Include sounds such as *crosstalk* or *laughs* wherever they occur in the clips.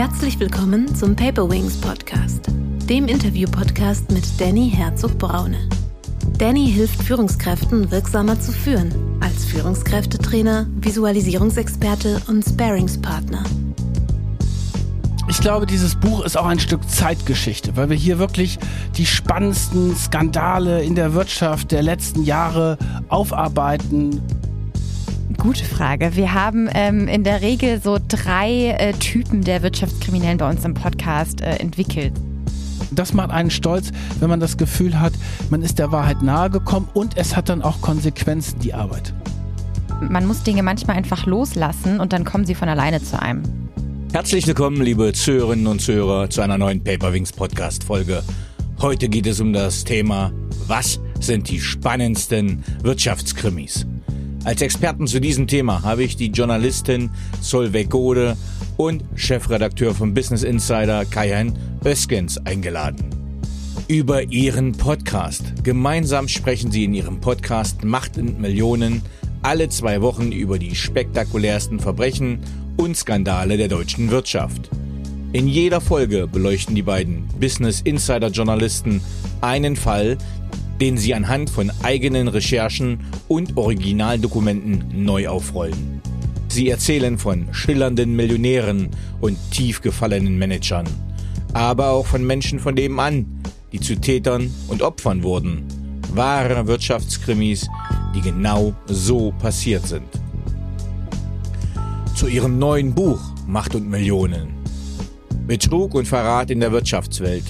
Herzlich willkommen zum Paper Wings Podcast, dem Interview-Podcast mit Danny Herzog-Braune. Danny hilft Führungskräften wirksamer zu führen, als Führungskräftetrainer, Visualisierungsexperte und Sparingspartner. Ich glaube, dieses Buch ist auch ein Stück Zeitgeschichte, weil wir hier wirklich die spannendsten Skandale in der Wirtschaft der letzten Jahre aufarbeiten. Gute Frage. Wir haben ähm, in der Regel so drei äh, Typen der Wirtschaftskriminellen bei uns im Podcast äh, entwickelt. Das macht einen stolz, wenn man das Gefühl hat, man ist der Wahrheit nahe gekommen und es hat dann auch Konsequenzen, die Arbeit. Man muss Dinge manchmal einfach loslassen und dann kommen sie von alleine zu einem. Herzlich willkommen, liebe Zuhörerinnen und Zuhörer, zu einer neuen Paperwings Podcast Folge. Heute geht es um das Thema, was sind die spannendsten Wirtschaftskrimis? Als Experten zu diesem Thema habe ich die Journalistin Solveig Gode und Chefredakteur von Business Insider Kajan Öskens eingeladen. Über ihren Podcast. Gemeinsam sprechen sie in ihrem Podcast Macht und Millionen alle zwei Wochen über die spektakulärsten Verbrechen und Skandale der deutschen Wirtschaft. In jeder Folge beleuchten die beiden Business Insider Journalisten einen Fall, den sie anhand von eigenen Recherchen und Originaldokumenten neu aufrollen. Sie erzählen von schillernden Millionären und tief gefallenen Managern, aber auch von Menschen von nebenan, die zu Tätern und Opfern wurden. Wahre Wirtschaftskrimis, die genau so passiert sind. Zu ihrem neuen Buch Macht und Millionen. Betrug und Verrat in der Wirtschaftswelt.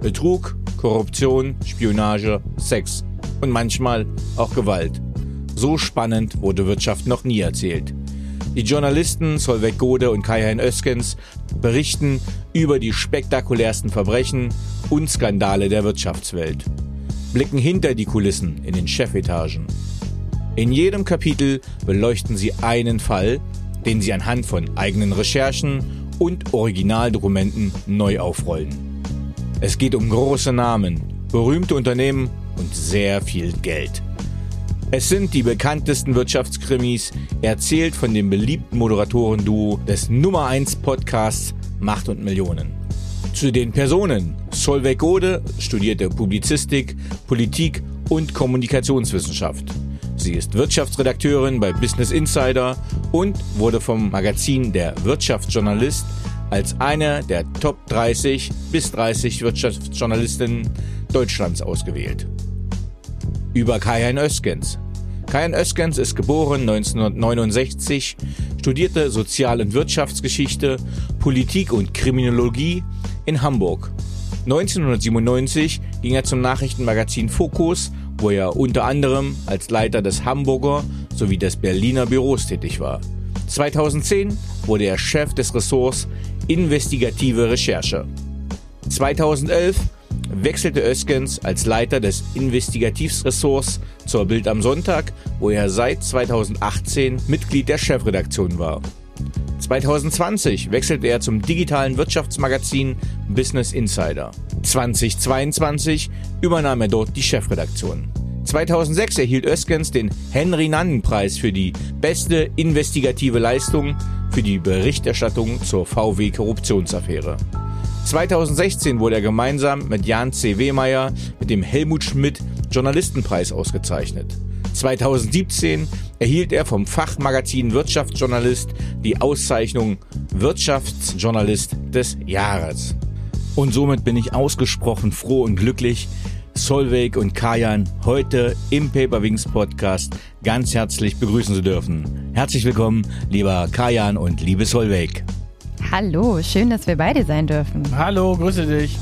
Betrug Korruption, Spionage, Sex und manchmal auch Gewalt. So spannend wurde Wirtschaft noch nie erzählt. Die Journalisten Solveig Gode und Kai-Hein Öskens berichten über die spektakulärsten Verbrechen und Skandale der Wirtschaftswelt, blicken hinter die Kulissen in den Chefetagen. In jedem Kapitel beleuchten sie einen Fall, den sie anhand von eigenen Recherchen und Originaldokumenten neu aufrollen. Es geht um große Namen, berühmte Unternehmen und sehr viel Geld. Es sind die bekanntesten Wirtschaftskrimis, erzählt von dem beliebten Moderatoren-Duo des Nummer 1 Podcasts Macht und Millionen. Zu den Personen. Solveig Gode studierte Publizistik, Politik und Kommunikationswissenschaft. Sie ist Wirtschaftsredakteurin bei Business Insider und wurde vom Magazin Der Wirtschaftsjournalist als eine der Top 30 bis 30 Wirtschaftsjournalistinnen Deutschlands ausgewählt. Über Kajan Öskens. Kajan Öskens ist geboren 1969, studierte Sozial- und Wirtschaftsgeschichte, Politik und Kriminologie in Hamburg. 1997 ging er zum Nachrichtenmagazin Fokus, wo er unter anderem als Leiter des Hamburger sowie des Berliner Büros tätig war. 2010 wurde er Chef des Ressorts Investigative Recherche. 2011 wechselte Öskens als Leiter des Investigativressorts zur Bild am Sonntag, wo er seit 2018 Mitglied der Chefredaktion war. 2020 wechselte er zum digitalen Wirtschaftsmagazin Business Insider. 2022 übernahm er dort die Chefredaktion. 2006 erhielt Öskens den Henry-Nannen-Preis für die beste investigative Leistung für die Berichterstattung zur VW-Korruptionsaffäre. 2016 wurde er gemeinsam mit Jan C. Wehmeier mit dem Helmut Schmidt Journalistenpreis ausgezeichnet. 2017 erhielt er vom Fachmagazin Wirtschaftsjournalist die Auszeichnung Wirtschaftsjournalist des Jahres. Und somit bin ich ausgesprochen froh und glücklich, Solveig und Kajan heute im Paperwings Podcast ganz herzlich begrüßen zu dürfen. Herzlich willkommen, lieber Kajan und liebe Solveig. Hallo, schön, dass wir beide sein dürfen. Hallo, grüße dich.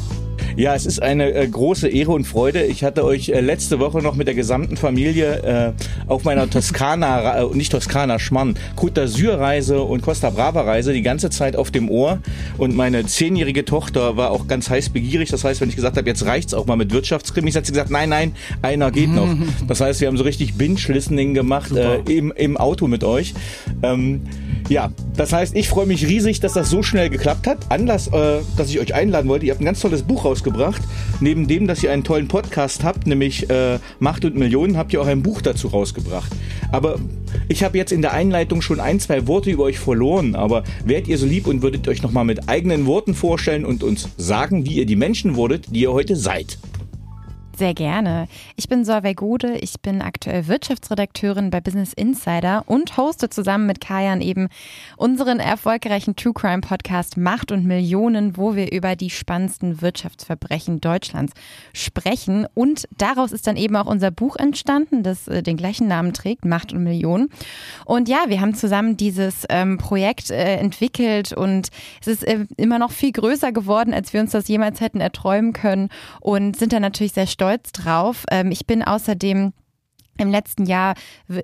Ja, es ist eine äh, große Ehre und Freude. Ich hatte euch äh, letzte Woche noch mit der gesamten Familie äh, auf meiner Toskana, äh, nicht Toskana, Schmarrn, Côte d'Azur Reise und Costa Brava Reise die ganze Zeit auf dem Ohr. Und meine zehnjährige Tochter war auch ganz heiß begierig. Das heißt, wenn ich gesagt habe, jetzt reicht's auch mal mit Wirtschaftskrimis, hat sie gesagt, nein, nein, einer geht noch. *laughs* Das heißt, wir haben so richtig Binge-Listening gemacht äh, im, im Auto mit euch. Ähm, Ja, das heißt, ich freue mich riesig, dass das so schnell geklappt hat. Anlass, äh, dass ich euch einladen wollte, ihr habt ein ganz tolles Buch rausgebracht. Neben dem, dass ihr einen tollen Podcast habt, nämlich äh, Macht und Millionen, habt ihr auch ein Buch dazu rausgebracht. Aber ich habe jetzt in der Einleitung schon ein, zwei Worte über euch verloren. Aber wärt ihr so lieb und würdet euch nochmal mit eigenen Worten vorstellen und uns sagen, wie ihr die Menschen wurdet, die ihr heute seid? Sehr gerne. Ich bin Solveig Gode, ich bin aktuell Wirtschaftsredakteurin bei Business Insider und hoste zusammen mit Kajan eben unseren erfolgreichen True Crime Podcast Macht und Millionen, wo wir über die spannendsten Wirtschaftsverbrechen Deutschlands sprechen. Und daraus ist dann eben auch unser Buch entstanden, das äh, den gleichen Namen trägt, Macht und Millionen. Und ja, wir haben zusammen dieses ähm, Projekt äh, entwickelt und es ist äh, immer noch viel größer geworden, als wir uns das jemals hätten erträumen können und sind dann natürlich sehr stolz stolz drauf. Ähm, ich bin außerdem im letzten Jahr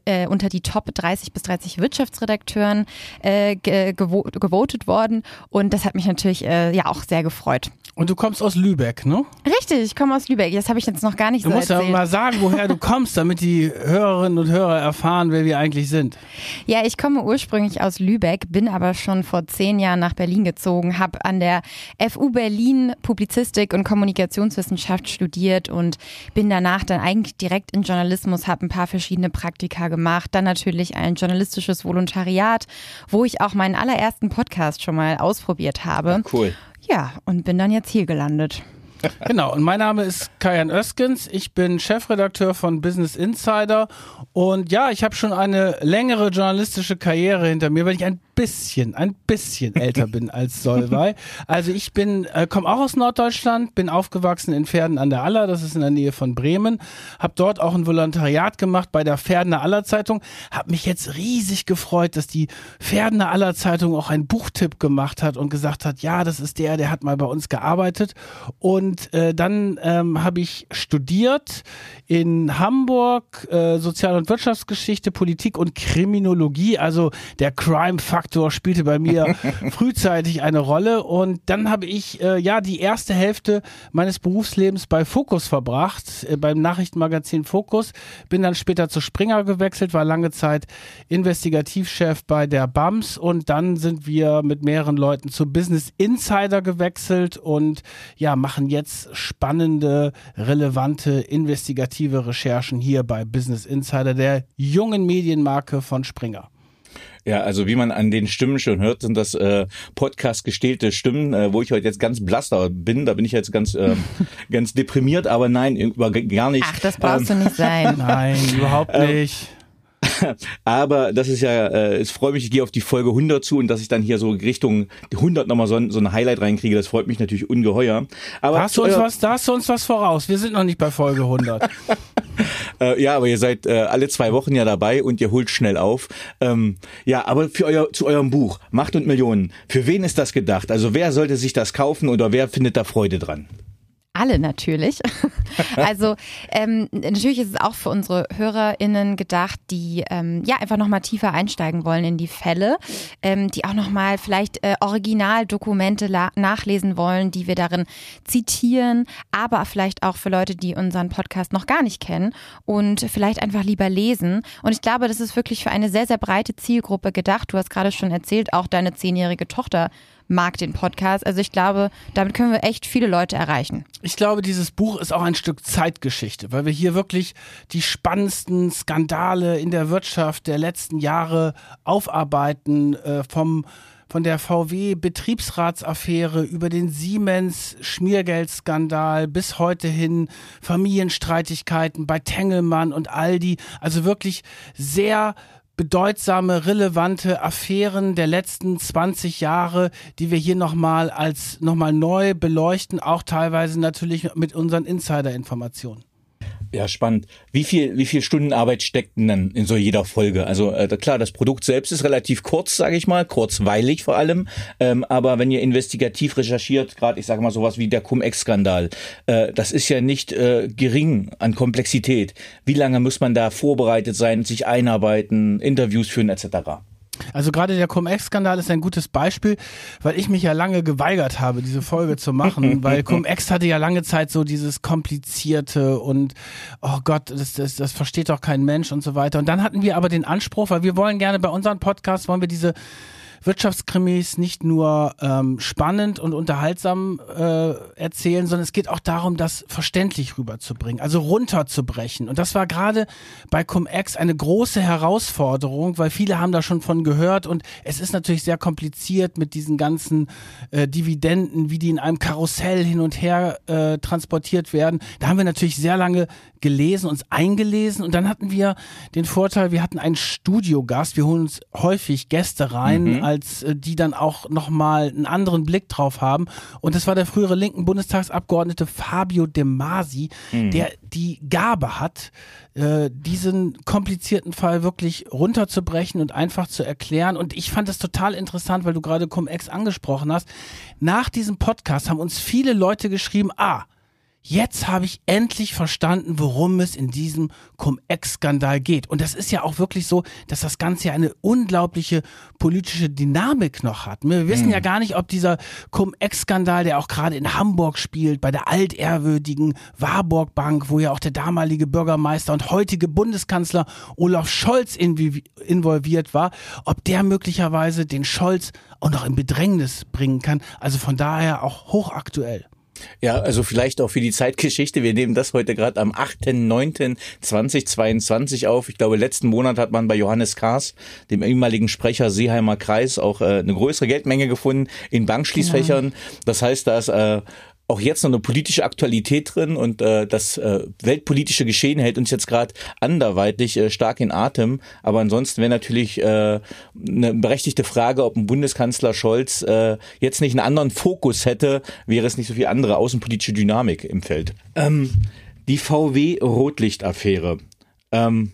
äh, unter die Top 30 bis 30 Wirtschaftsredakteuren äh, gevo gewotet worden und das hat mich natürlich äh, ja auch sehr gefreut. Und du kommst aus Lübeck, ne? Richtig, ich komme aus Lübeck. Das habe ich jetzt noch gar nicht du so erzählt. Du musst ja mal sagen, woher du *laughs* kommst, damit die Hörerinnen und Hörer erfahren, wer wir eigentlich sind. Ja, ich komme ursprünglich aus Lübeck, bin aber schon vor zehn Jahren nach Berlin gezogen, habe an der FU Berlin Publizistik und Kommunikationswissenschaft studiert und bin danach dann eigentlich direkt in Journalismus, habe ein paar verschiedene Praktika gemacht, dann natürlich ein journalistisches Volontariat, wo ich auch meinen allerersten Podcast schon mal ausprobiert habe. Cool. Ja, und bin dann jetzt hier gelandet. *laughs* Genau, und mein Name ist Kajan Öskens. Ich bin Chefredakteur von Business Insider. Und ja, ich habe schon eine längere journalistische Karriere hinter mir, weil ich ein bisschen, ein bisschen älter bin als Solvay. Also ich bin, äh, komme auch aus Norddeutschland, bin aufgewachsen in Pferden an der Aller, das ist in der Nähe von Bremen, habe dort auch ein Volontariat gemacht bei der Pferdener Aller Zeitung, habe mich jetzt riesig gefreut, dass die Pferdener Aller Zeitung auch einen Buchtipp gemacht hat und gesagt hat, ja, das ist der, der hat mal bei uns gearbeitet. Und äh, dann ähm, habe ich studiert in Hamburg äh, Sozial- und Wirtschaftsgeschichte, Politik und Kriminologie, also der Crime Factor Faktor spielte bei mir *laughs* frühzeitig eine Rolle. Und dann habe ich äh, ja die erste Hälfte meines Berufslebens bei Focus verbracht, äh, beim Nachrichtenmagazin Focus, bin dann später zu Springer gewechselt, war lange Zeit Investigativchef bei der BAMS. Und dann sind wir mit mehreren Leuten zu Business Insider gewechselt und ja, machen jetzt spannende, relevante, investigative Recherchen hier bei Business Insider, der jungen Medienmarke von Springer. Ja, also wie man an den Stimmen schon hört, sind das äh, Podcast gestählte Stimmen, äh, wo ich heute jetzt ganz blaster bin. Da bin ich jetzt ganz äh, *laughs* ganz deprimiert, aber nein, über, gar nicht. Ach, das brauchst ähm, du nicht sein. *laughs* Nein, überhaupt ähm, nicht. *laughs* Aber das ist ja, äh, es freut mich, ich gehe auf die Folge 100 zu und dass ich dann hier so Richtung 100 nochmal so, so ein Highlight reinkriege, das freut mich natürlich ungeheuer. Aber da hast, du uns was, da hast du uns was voraus. Wir sind noch nicht bei Folge 100. äh, ja, aber ihr seid äh, alle zwei Wochen ja dabei und ihr holt schnell auf. Ähm, ja, aber für euer, zu eurem Buch Macht und Millionen, für wen ist das gedacht? Also wer sollte sich das kaufen oder wer findet da Freude dran? Alle natürlich. *laughs* also ähm, natürlich ist es auch für unsere HörerInnen gedacht, die ähm, ja einfach nochmal tiefer einsteigen wollen in die Fälle, ähm, die auch nochmal vielleicht äh, Originaldokumente nachlesen wollen, die wir darin zitieren, aber vielleicht auch für Leute, die unseren Podcast noch gar nicht kennen und vielleicht einfach lieber lesen. Und ich glaube, das ist wirklich für eine sehr, sehr breite Zielgruppe gedacht. Du hast gerade schon erzählt, auch deine zehnjährige Tochter mag den Podcast. Also ich glaube, damit können wir echt viele Leute erreichen. Ich glaube, dieses Buch ist auch ein Stück Zeitgeschichte, weil wir hier wirklich die spannendsten Skandale in der Wirtschaft der letzten Jahre aufarbeiten, äh, vom von der VW-Betriebsratsaffäre über den Siemens-Schmiergeldskandal bis heute hin Familienstreitigkeiten bei Tengelmann und Aldi. Also wirklich sehr bedeutsame, relevante Affären der letzten 20 Jahre, die wir hier nochmal als nochmal neu beleuchten, auch teilweise natürlich mit unseren Insider-Informationen. Ja, spannend. Wie viel, wie viel Stunden Arbeit steckt denn dann in so jeder Folge? Also äh, klar, das Produkt selbst ist relativ kurz, sage ich mal, kurzweilig vor allem. Ähm, aber wenn ihr investigativ recherchiert, gerade ich sage mal sowas wie der Cum-Ex-Skandal, äh, das ist ja nicht äh, gering an Komplexität. Wie lange muss man da vorbereitet sein, sich einarbeiten, Interviews führen etc.? Also gerade der Cum-Ex-Skandal ist ein gutes Beispiel, weil ich mich ja lange geweigert habe, diese Folge zu machen, *laughs* weil Cum-Ex hatte ja lange Zeit so dieses komplizierte und oh Gott, das, das, das versteht doch kein Mensch und so weiter. Und dann hatten wir aber den Anspruch, weil wir wollen gerne bei unseren Podcasts, wollen wir diese Wirtschaftskrimis nicht nur ähm, spannend und unterhaltsam äh, erzählen, sondern es geht auch darum, das verständlich rüberzubringen, also runterzubrechen. Und das war gerade bei Cum-Ex eine große Herausforderung, weil viele haben da schon von gehört und es ist natürlich sehr kompliziert mit diesen ganzen äh, Dividenden, wie die in einem Karussell hin und her äh, transportiert werden. Da haben wir natürlich sehr lange gelesen, uns eingelesen und dann hatten wir den Vorteil, wir hatten einen Studiogast. Wir holen uns häufig Gäste rein, mhm. als äh, die dann auch nochmal einen anderen Blick drauf haben. Und das war der frühere linken Bundestagsabgeordnete Fabio De Masi, mhm. der die Gabe hat, äh, diesen komplizierten Fall wirklich runterzubrechen und einfach zu erklären. Und ich fand das total interessant, weil du gerade Cum-Ex angesprochen hast. Nach diesem Podcast haben uns viele Leute geschrieben, ah, jetzt habe ich endlich verstanden, worum es in diesem Cum-Ex-Skandal geht. Und das ist ja auch wirklich so, dass das Ganze ja eine unglaubliche politische Dynamik noch hat. Wir wissen mhm. ja gar nicht, ob dieser Cum-Ex-Skandal, der auch gerade in Hamburg spielt, bei der altehrwürdigen Warburg Bank, wo ja auch der damalige Bürgermeister und heutige Bundeskanzler Olaf Scholz involviert war, ob der möglicherweise den Scholz auch noch in Bedrängnis bringen kann. Also von daher auch hochaktuell. Ja, also vielleicht auch für die Zeitgeschichte. Wir nehmen das heute gerade am 8.9.2022 auf. Ich glaube, letzten Monat hat man bei Johannes Kaas, dem ehemaligen Sprecher Seeheimer Kreis, auch äh, eine größere Geldmenge gefunden in Bankschließfächern. Genau. Das heißt, da ist äh, auch jetzt noch eine politische Aktualität drin und äh, das äh, weltpolitische Geschehen hält uns jetzt gerade anderweitig äh, stark in Atem. Aber ansonsten wäre natürlich äh, eine berechtigte Frage, ob ein Bundeskanzler Scholz äh, jetzt nicht einen anderen Fokus hätte, wäre es nicht so viel andere außenpolitische Dynamik im Feld. Ähm, die VW-Rotlicht-Affäre. Ähm,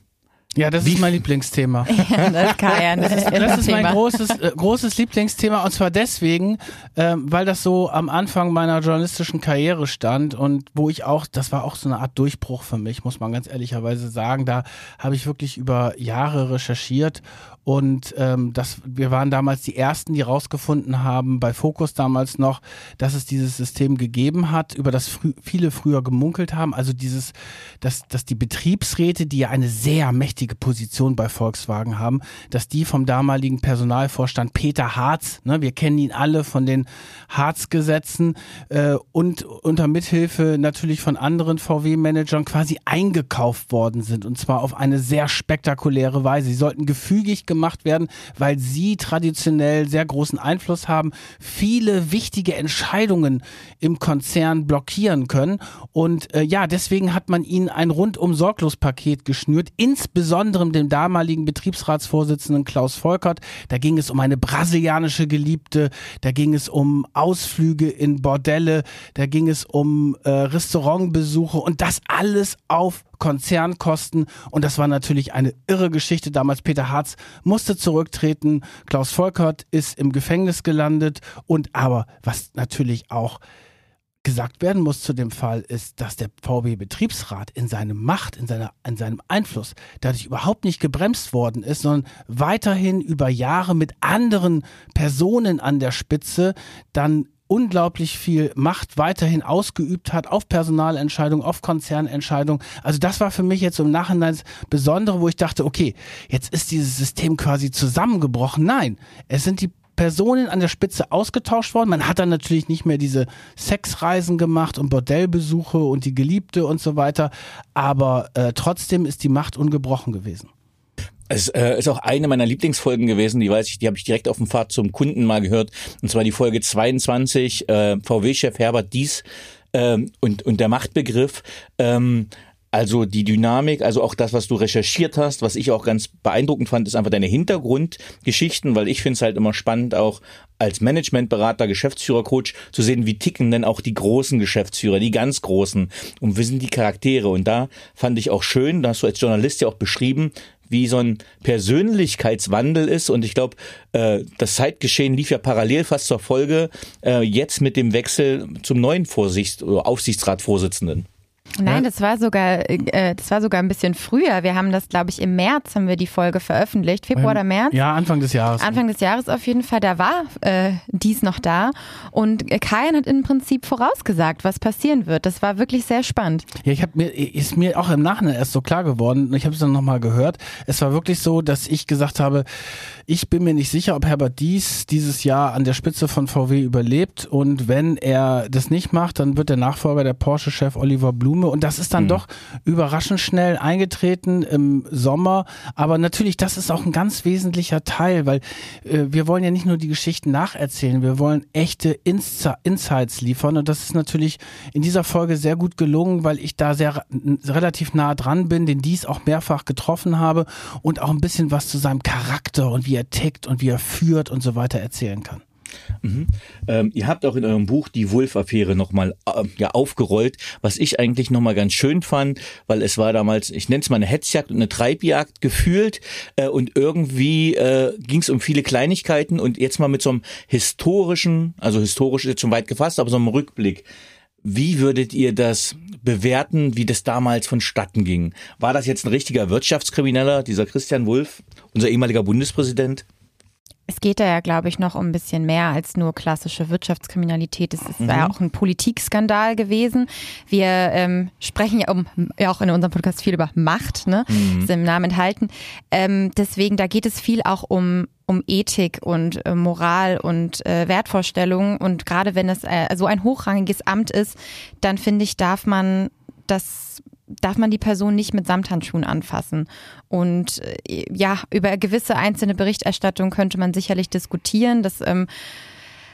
ja, das Wie ist mein Lieblingsthema. *laughs* ja, das, kann ja das, ist, das ist mein großes, äh, großes Lieblingsthema und zwar deswegen, ähm, weil das so am Anfang meiner journalistischen Karriere stand und wo ich auch, das war auch so eine Art Durchbruch für mich, muss man ganz ehrlicherweise sagen. Da habe ich wirklich über Jahre recherchiert und ähm, das, wir waren damals die ersten, die rausgefunden haben, bei Focus damals noch, dass es dieses System gegeben hat, über das frü viele früher gemunkelt haben. Also dieses, dass, dass die Betriebsräte, die ja eine sehr mächtige Position bei Volkswagen haben, dass die vom damaligen Personalvorstand Peter Harz, ne, wir kennen ihn alle von den Harz-Gesetzen äh, und unter Mithilfe natürlich von anderen VW-Managern quasi eingekauft worden sind. Und zwar auf eine sehr spektakuläre Weise. Sie sollten gefügig gemacht werden, weil sie traditionell sehr großen Einfluss haben, viele wichtige Entscheidungen im Konzern blockieren können. Und äh, ja, deswegen hat man ihnen ein rundum sorglos Paket geschnürt, insbesondere dem damaligen Betriebsratsvorsitzenden Klaus Volkert. Da ging es um eine brasilianische Geliebte, da ging es um Ausflüge in Bordelle, da ging es um äh, Restaurantbesuche und das alles auf Konzernkosten. Und das war natürlich eine irre Geschichte. Damals Peter Harz musste zurücktreten. Klaus Volkert ist im Gefängnis gelandet. Und aber was natürlich auch gesagt werden muss zu dem Fall ist, dass der VW-Betriebsrat in seiner Macht, in, seiner, in seinem Einfluss dadurch überhaupt nicht gebremst worden ist, sondern weiterhin über Jahre mit anderen Personen an der Spitze dann unglaublich viel Macht weiterhin ausgeübt hat auf Personalentscheidungen, auf Konzernentscheidungen. Also das war für mich jetzt im Nachhinein das Besondere, wo ich dachte, okay, jetzt ist dieses System quasi zusammengebrochen. Nein, es sind die Personen an der Spitze ausgetauscht worden. Man hat dann natürlich nicht mehr diese Sexreisen gemacht und Bordellbesuche und die Geliebte und so weiter, aber äh, trotzdem ist die Macht ungebrochen gewesen. Es äh, ist auch eine meiner Lieblingsfolgen gewesen, die weiß ich, die habe ich direkt auf dem Fahrt zum Kunden mal gehört. Und zwar die Folge 22, äh, VW-Chef Herbert Dies ähm, und, und der Machtbegriff. Ähm, also die Dynamik, also auch das, was du recherchiert hast, was ich auch ganz beeindruckend fand, ist einfach deine Hintergrundgeschichten, weil ich finde es halt immer spannend, auch als Managementberater, Geschäftsführer, Coach zu sehen, wie ticken denn auch die großen Geschäftsführer, die ganz großen und wie sind die Charaktere. Und da fand ich auch schön, da hast du als Journalist ja auch beschrieben, wie so ein Persönlichkeitswandel ist. Und ich glaube, äh, das Zeitgeschehen lief ja parallel fast zur Folge, äh, jetzt mit dem Wechsel zum neuen Vorsicht- oder Aufsichtsratsvorsitzenden. Nein, das war sogar, äh, das war sogar ein bisschen früher. Wir haben das, glaube ich, im März haben wir die Folge veröffentlicht. Februar oder März? Ja, Anfang des Jahres. Anfang des Jahres auf jeden Fall. Da war äh, dies noch da. Und Kajan hat im Prinzip vorausgesagt, was passieren wird. Das war wirklich sehr spannend. Ja, ich habe mir, ist mir auch im Nachhinein erst so klar geworden. Ich habe es dann nochmal gehört. Es war wirklich so, dass ich gesagt habe, ich bin mir nicht sicher, ob Herbert Dies dieses Jahr an der Spitze von VW überlebt. Und wenn er das nicht macht, dann wird der Nachfolger der Porsche-Chef Oliver Blume. Und das ist dann mhm. doch überraschend schnell eingetreten im Sommer. Aber natürlich, das ist auch ein ganz wesentlicher Teil, weil äh, wir wollen ja nicht nur die Geschichten nacherzählen, wir wollen echte Insi Insights liefern. Und das ist natürlich in dieser Folge sehr gut gelungen, weil ich da sehr relativ nah dran bin, den Dies auch mehrfach getroffen habe und auch ein bisschen was zu seinem Charakter und wie er tickt und wie er führt und so weiter erzählen kann. Mhm. Ähm, ihr habt auch in eurem Buch die Wolf-Affäre nochmal äh, ja, aufgerollt, was ich eigentlich nochmal ganz schön fand, weil es war damals, ich nenne es mal eine Hetzjagd und eine Treibjagd gefühlt äh, und irgendwie äh, ging es um viele Kleinigkeiten und jetzt mal mit so einem historischen, also historisch ist jetzt schon weit gefasst, aber so einem Rückblick. Wie würdet ihr das bewerten, wie das damals vonstatten ging? War das jetzt ein richtiger Wirtschaftskrimineller, dieser Christian Wulff, unser ehemaliger Bundespräsident? Es geht da ja, glaube ich, noch um ein bisschen mehr als nur klassische Wirtschaftskriminalität. Es ist mhm. ja auch ein Politikskandal gewesen. Wir ähm, sprechen ja, um, ja auch in unserem Podcast viel über Macht, ne? Mhm. Ist im Namen enthalten. Ähm, deswegen, da geht es viel auch um um Ethik und äh, Moral und äh, Wertvorstellungen. Und gerade wenn es äh, so ein hochrangiges Amt ist, dann finde ich, darf man das darf man die Person nicht mit Samthandschuhen anfassen. Und äh, ja, über gewisse einzelne Berichterstattung könnte man sicherlich diskutieren. Das ähm,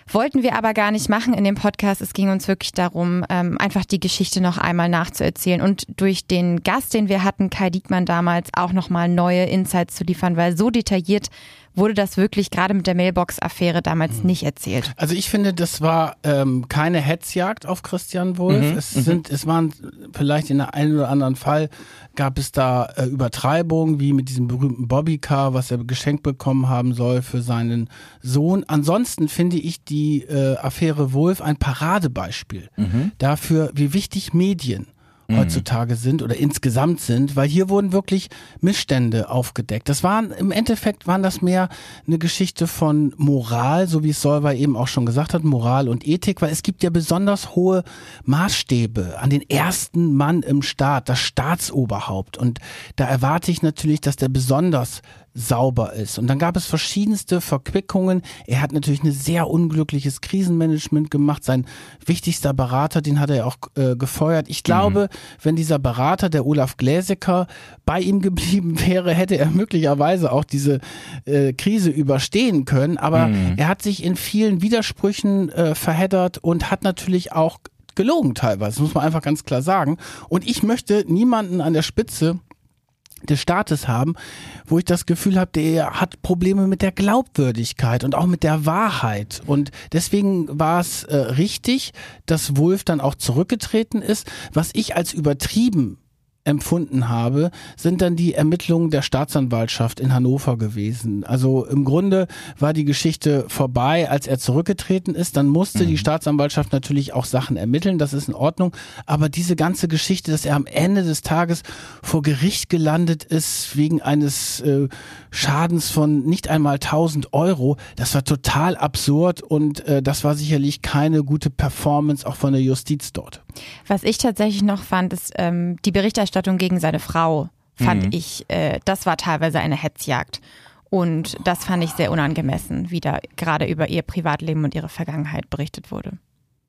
wollten wir aber gar nicht machen in dem Podcast. Es ging uns wirklich darum, ähm, einfach die Geschichte noch einmal nachzuerzählen und durch den Gast, den wir hatten, Kai Diekmann damals, auch nochmal neue Insights zu liefern, weil so detailliert wurde das wirklich gerade mit der Mailbox-Affäre damals mhm. nicht erzählt. Also ich finde, das war ähm, keine Hetzjagd auf Christian Wulff. Mhm. Es mhm. sind, es waren vielleicht in einem oder anderen Fall gab es da äh, Übertreibungen, wie mit diesem berühmten Bobbycar, was er geschenkt bekommen haben soll für seinen Sohn. Ansonsten finde ich die äh, Affäre Wolf ein Paradebeispiel mhm. dafür, wie wichtig Medien mhm. heutzutage sind oder insgesamt sind, weil hier wurden wirklich Missstände aufgedeckt. Das waren im Endeffekt waren das mehr eine Geschichte von Moral, so wie es Solver eben auch schon gesagt hat, Moral und Ethik, weil es gibt ja besonders hohe Maßstäbe an den ersten Mann im Staat, das Staatsoberhaupt. Und da erwarte ich natürlich, dass der besonders sauber ist. Und dann gab es verschiedenste Verquickungen. Er hat natürlich ein sehr unglückliches Krisenmanagement gemacht. Sein wichtigster Berater, den hat er auch äh, gefeuert. Ich glaube, mhm. wenn dieser Berater, der Olaf Gläsecker, bei ihm *laughs* geblieben wäre, hätte er möglicherweise auch diese äh, Krise überstehen können. Aber mhm. er hat sich in vielen Widersprüchen äh, verheddert und hat natürlich auch gelogen teilweise, das muss man einfach ganz klar sagen. Und ich möchte niemanden an der Spitze des Staates haben, wo ich das Gefühl habe, der hat Probleme mit der Glaubwürdigkeit und auch mit der Wahrheit. Und deswegen war es äh, richtig, dass Wolf dann auch zurückgetreten ist, was ich als übertrieben empfunden habe, sind dann die Ermittlungen der Staatsanwaltschaft in Hannover gewesen. Also im Grunde war die Geschichte vorbei, als er zurückgetreten ist. Dann musste mhm. die Staatsanwaltschaft natürlich auch Sachen ermitteln, das ist in Ordnung. Aber diese ganze Geschichte, dass er am Ende des Tages vor Gericht gelandet ist wegen eines äh, Schadens von nicht einmal 1000 Euro, das war total absurd und äh, das war sicherlich keine gute Performance auch von der Justiz dort. Was ich tatsächlich noch fand, ist ähm, die Berichterstattung gegen seine Frau, fand mhm. ich, äh, das war teilweise eine Hetzjagd. Und das fand ich sehr unangemessen, wie da gerade über ihr Privatleben und ihre Vergangenheit berichtet wurde.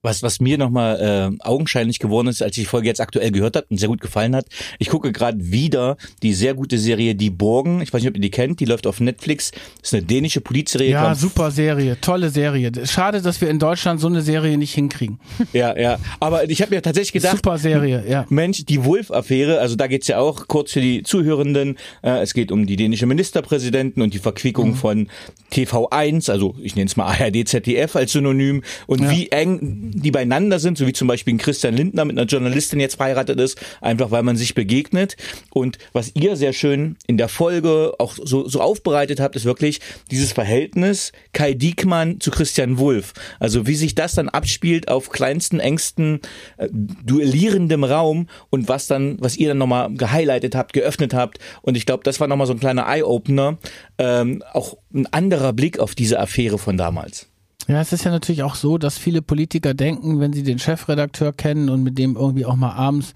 Was, was mir nochmal äh, augenscheinlich geworden ist, als ich die Folge jetzt aktuell gehört habe und sehr gut gefallen hat, ich gucke gerade wieder die sehr gute Serie Die Borgen. Ich weiß nicht, ob ihr die kennt, die läuft auf Netflix. Das ist eine dänische Polizserie. Ja, super Serie, tolle Serie. Schade, dass wir in Deutschland so eine Serie nicht hinkriegen. *laughs* Ja, ja. Aber ich habe mir tatsächlich gedacht, super Serie, ja. Mensch, die Wolf-Affäre, also da geht's ja auch kurz für die Zuhörenden. Äh, es geht um die dänische Ministerpräsidenten und die Verquickung mhm. von TV1, also ich nenne es mal ARD, ZDF als Synonym und ja. wie eng die beieinander sind, so wie zum Beispiel ein Christian Lindner mit einer Journalistin jetzt verheiratet ist, einfach weil man sich begegnet. Und was ihr sehr schön in der Folge auch so, so aufbereitet habt, ist wirklich dieses Verhältnis Kai Diekmann zu Christian Wulff. Also wie sich das dann abspielt auf kleinsten, engsten, äh, duellierendem Raum und was dann, was ihr dann nochmal gehighlightet habt, geöffnet habt. Und ich glaube, das war nochmal so ein kleiner Eye-Opener, ähm, auch ein anderer Blick auf diese Affäre von damals. Ja, es ist ja natürlich auch so, dass viele Politiker denken, wenn sie den Chefredakteur kennen und mit dem irgendwie auch mal abends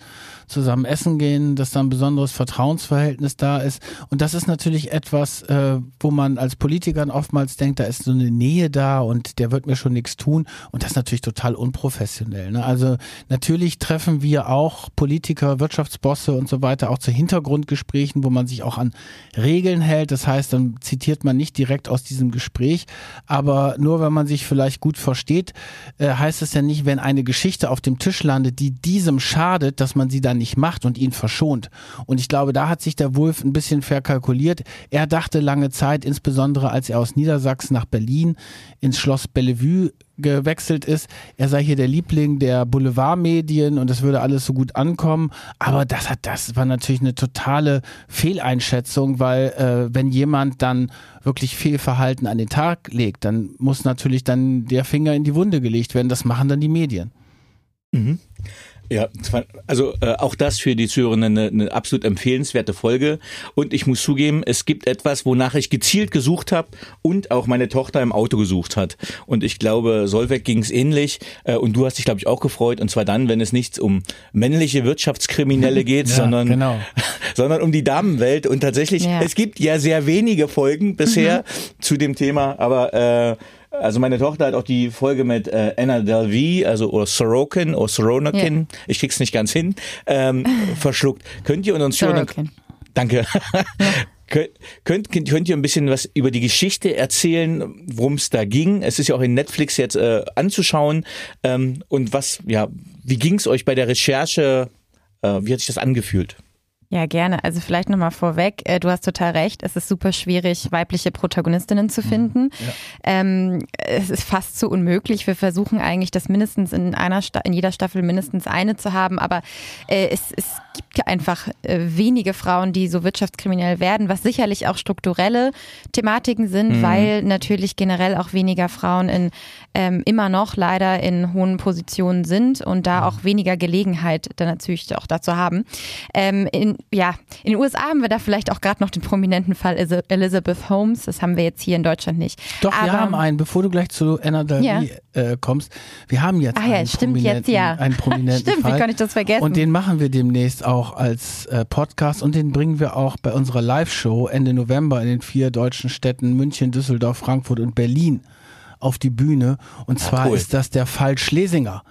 zusammen essen gehen, dass da ein besonderes Vertrauensverhältnis da ist. Und das ist natürlich etwas, äh, wo man als Politiker oftmals denkt, da ist so eine Nähe da und der wird mir schon nichts tun. Und das ist natürlich total unprofessionell. Ne? Also natürlich treffen wir auch Politiker, Wirtschaftsbosse und so weiter auch zu Hintergrundgesprächen, wo man sich auch an Regeln hält. Das heißt, dann zitiert man nicht direkt aus diesem Gespräch, aber nur wenn man sich vielleicht gut versteht, äh, heißt es ja nicht, wenn eine Geschichte auf dem Tisch landet, die diesem schadet, dass man sie dann nicht macht und ihn verschont. Und ich glaube, da hat sich der Wolf ein bisschen verkalkuliert. Er dachte lange Zeit, insbesondere als er aus Niedersachsen nach Berlin ins Schloss Bellevue gewechselt ist, er sei hier der Liebling der Boulevardmedien und es würde alles so gut ankommen. Aber das hat, das war natürlich eine totale Fehleinschätzung, weil äh, wenn jemand dann wirklich Fehlverhalten an den Tag legt, dann muss natürlich dann der Finger in die Wunde gelegt werden. Das machen dann die Medien. Mhm. Ja, also äh, auch das für die Zuhörenden eine, eine absolut empfehlenswerte Folge. Und ich muss zugeben, es gibt etwas, wonach ich gezielt gesucht habe und auch meine Tochter im Auto gesucht hat. Und ich glaube, Solveig ging es ähnlich. Äh, und du hast dich, glaube ich, auch gefreut. Und zwar dann, wenn es nicht um männliche Wirtschaftskriminelle geht, *laughs* ja, sondern, genau. *laughs* sondern um die Damenwelt. Und tatsächlich, ja. es gibt ja sehr wenige Folgen bisher mhm. zu dem Thema, aber äh, also meine Tochter hat auch die Folge mit äh, Anna Delvey, also oder Sorokin oder Soronakin, ja. ich krieg's nicht ganz hin, ähm, *laughs* verschluckt. Könnt ihr uns schon... Danke. Ja. *laughs* Könnt, könnt, könnt ihr ein bisschen was über die Geschichte erzählen, worum es da ging? Es ist ja auch in Netflix jetzt äh, anzuschauen. Ähm, und was, ja, wie ging es euch bei der Recherche? Äh, wie hat sich das angefühlt? Ja, gerne. Also vielleicht nochmal vorweg, äh, du hast total recht, es ist super schwierig, weibliche Protagonistinnen zu mhm. finden. Ja. Ähm, es ist fast zu unmöglich. Wir versuchen eigentlich, das mindestens in einer Sta in jeder Staffel mindestens eine zu haben, aber äh, es, es gibt einfach äh, wenige Frauen, die so wirtschaftskriminell werden, was sicherlich auch strukturelle Thematiken sind, mhm. weil natürlich generell auch weniger Frauen in ähm, immer noch leider in hohen Positionen sind und da mhm. auch weniger Gelegenheit dann natürlich auch dazu haben. Ähm, in, ja, in den USA haben wir da vielleicht auch gerade noch den prominenten Fall Elizabeth Holmes. Das haben wir jetzt hier in Deutschland nicht. Doch, Aber, wir haben einen, bevor du gleich zu Anna Dalby ja. äh, kommst. Wir haben jetzt, ah, ja, einen, stimmt, prominenten, jetzt ja. einen prominenten *laughs* stimmt, Fall. wie kann ich das vergessen? Und den machen wir demnächst auch als äh, Podcast und den bringen wir auch bei unserer Live-Show Ende November in den vier deutschen Städten München, Düsseldorf, Frankfurt und Berlin auf die Bühne. Und zwar cool. ist das der Fall Schlesinger.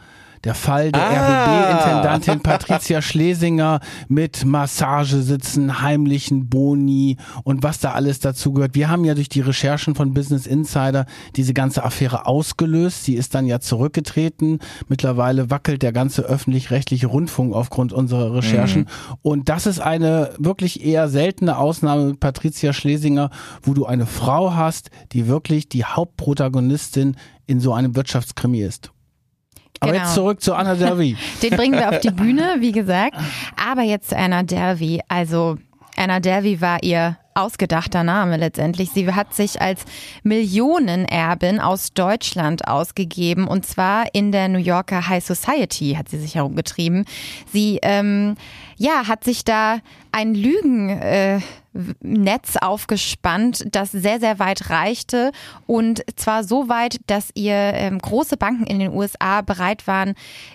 Der Fall der ah. RBB-Intendantin Patricia Schlesinger mit Massagesitzen, heimlichen Boni und was da alles dazu gehört. Wir haben ja durch die Recherchen von Business Insider diese ganze Affäre ausgelöst. Sie ist dann ja zurückgetreten. Mittlerweile wackelt der ganze öffentlich-rechtliche Rundfunk aufgrund unserer Recherchen. Mhm. Und das ist eine wirklich eher seltene Ausnahme mit Patricia Schlesinger, wo du eine Frau hast, die wirklich die Hauptprotagonistin in so einem Wirtschaftskrimi ist. Aber genau. jetzt zurück zu Anna Delvey. *laughs* Den bringen wir auf die Bühne, wie gesagt. Aber jetzt zu Anna Delvey. Also Anna Delvey war ihr ausgedachter Name letztendlich. Sie hat sich als Millionenerbin aus Deutschland ausgegeben und zwar in der New Yorker High Society hat sie sich herumgetrieben. Sie ähm, ja hat sich da ein Lügen äh, aufgespannt, das sehr, sehr weit reichte und zwar so weit, dass ihr ähm, große Banken in den USA bereit waren,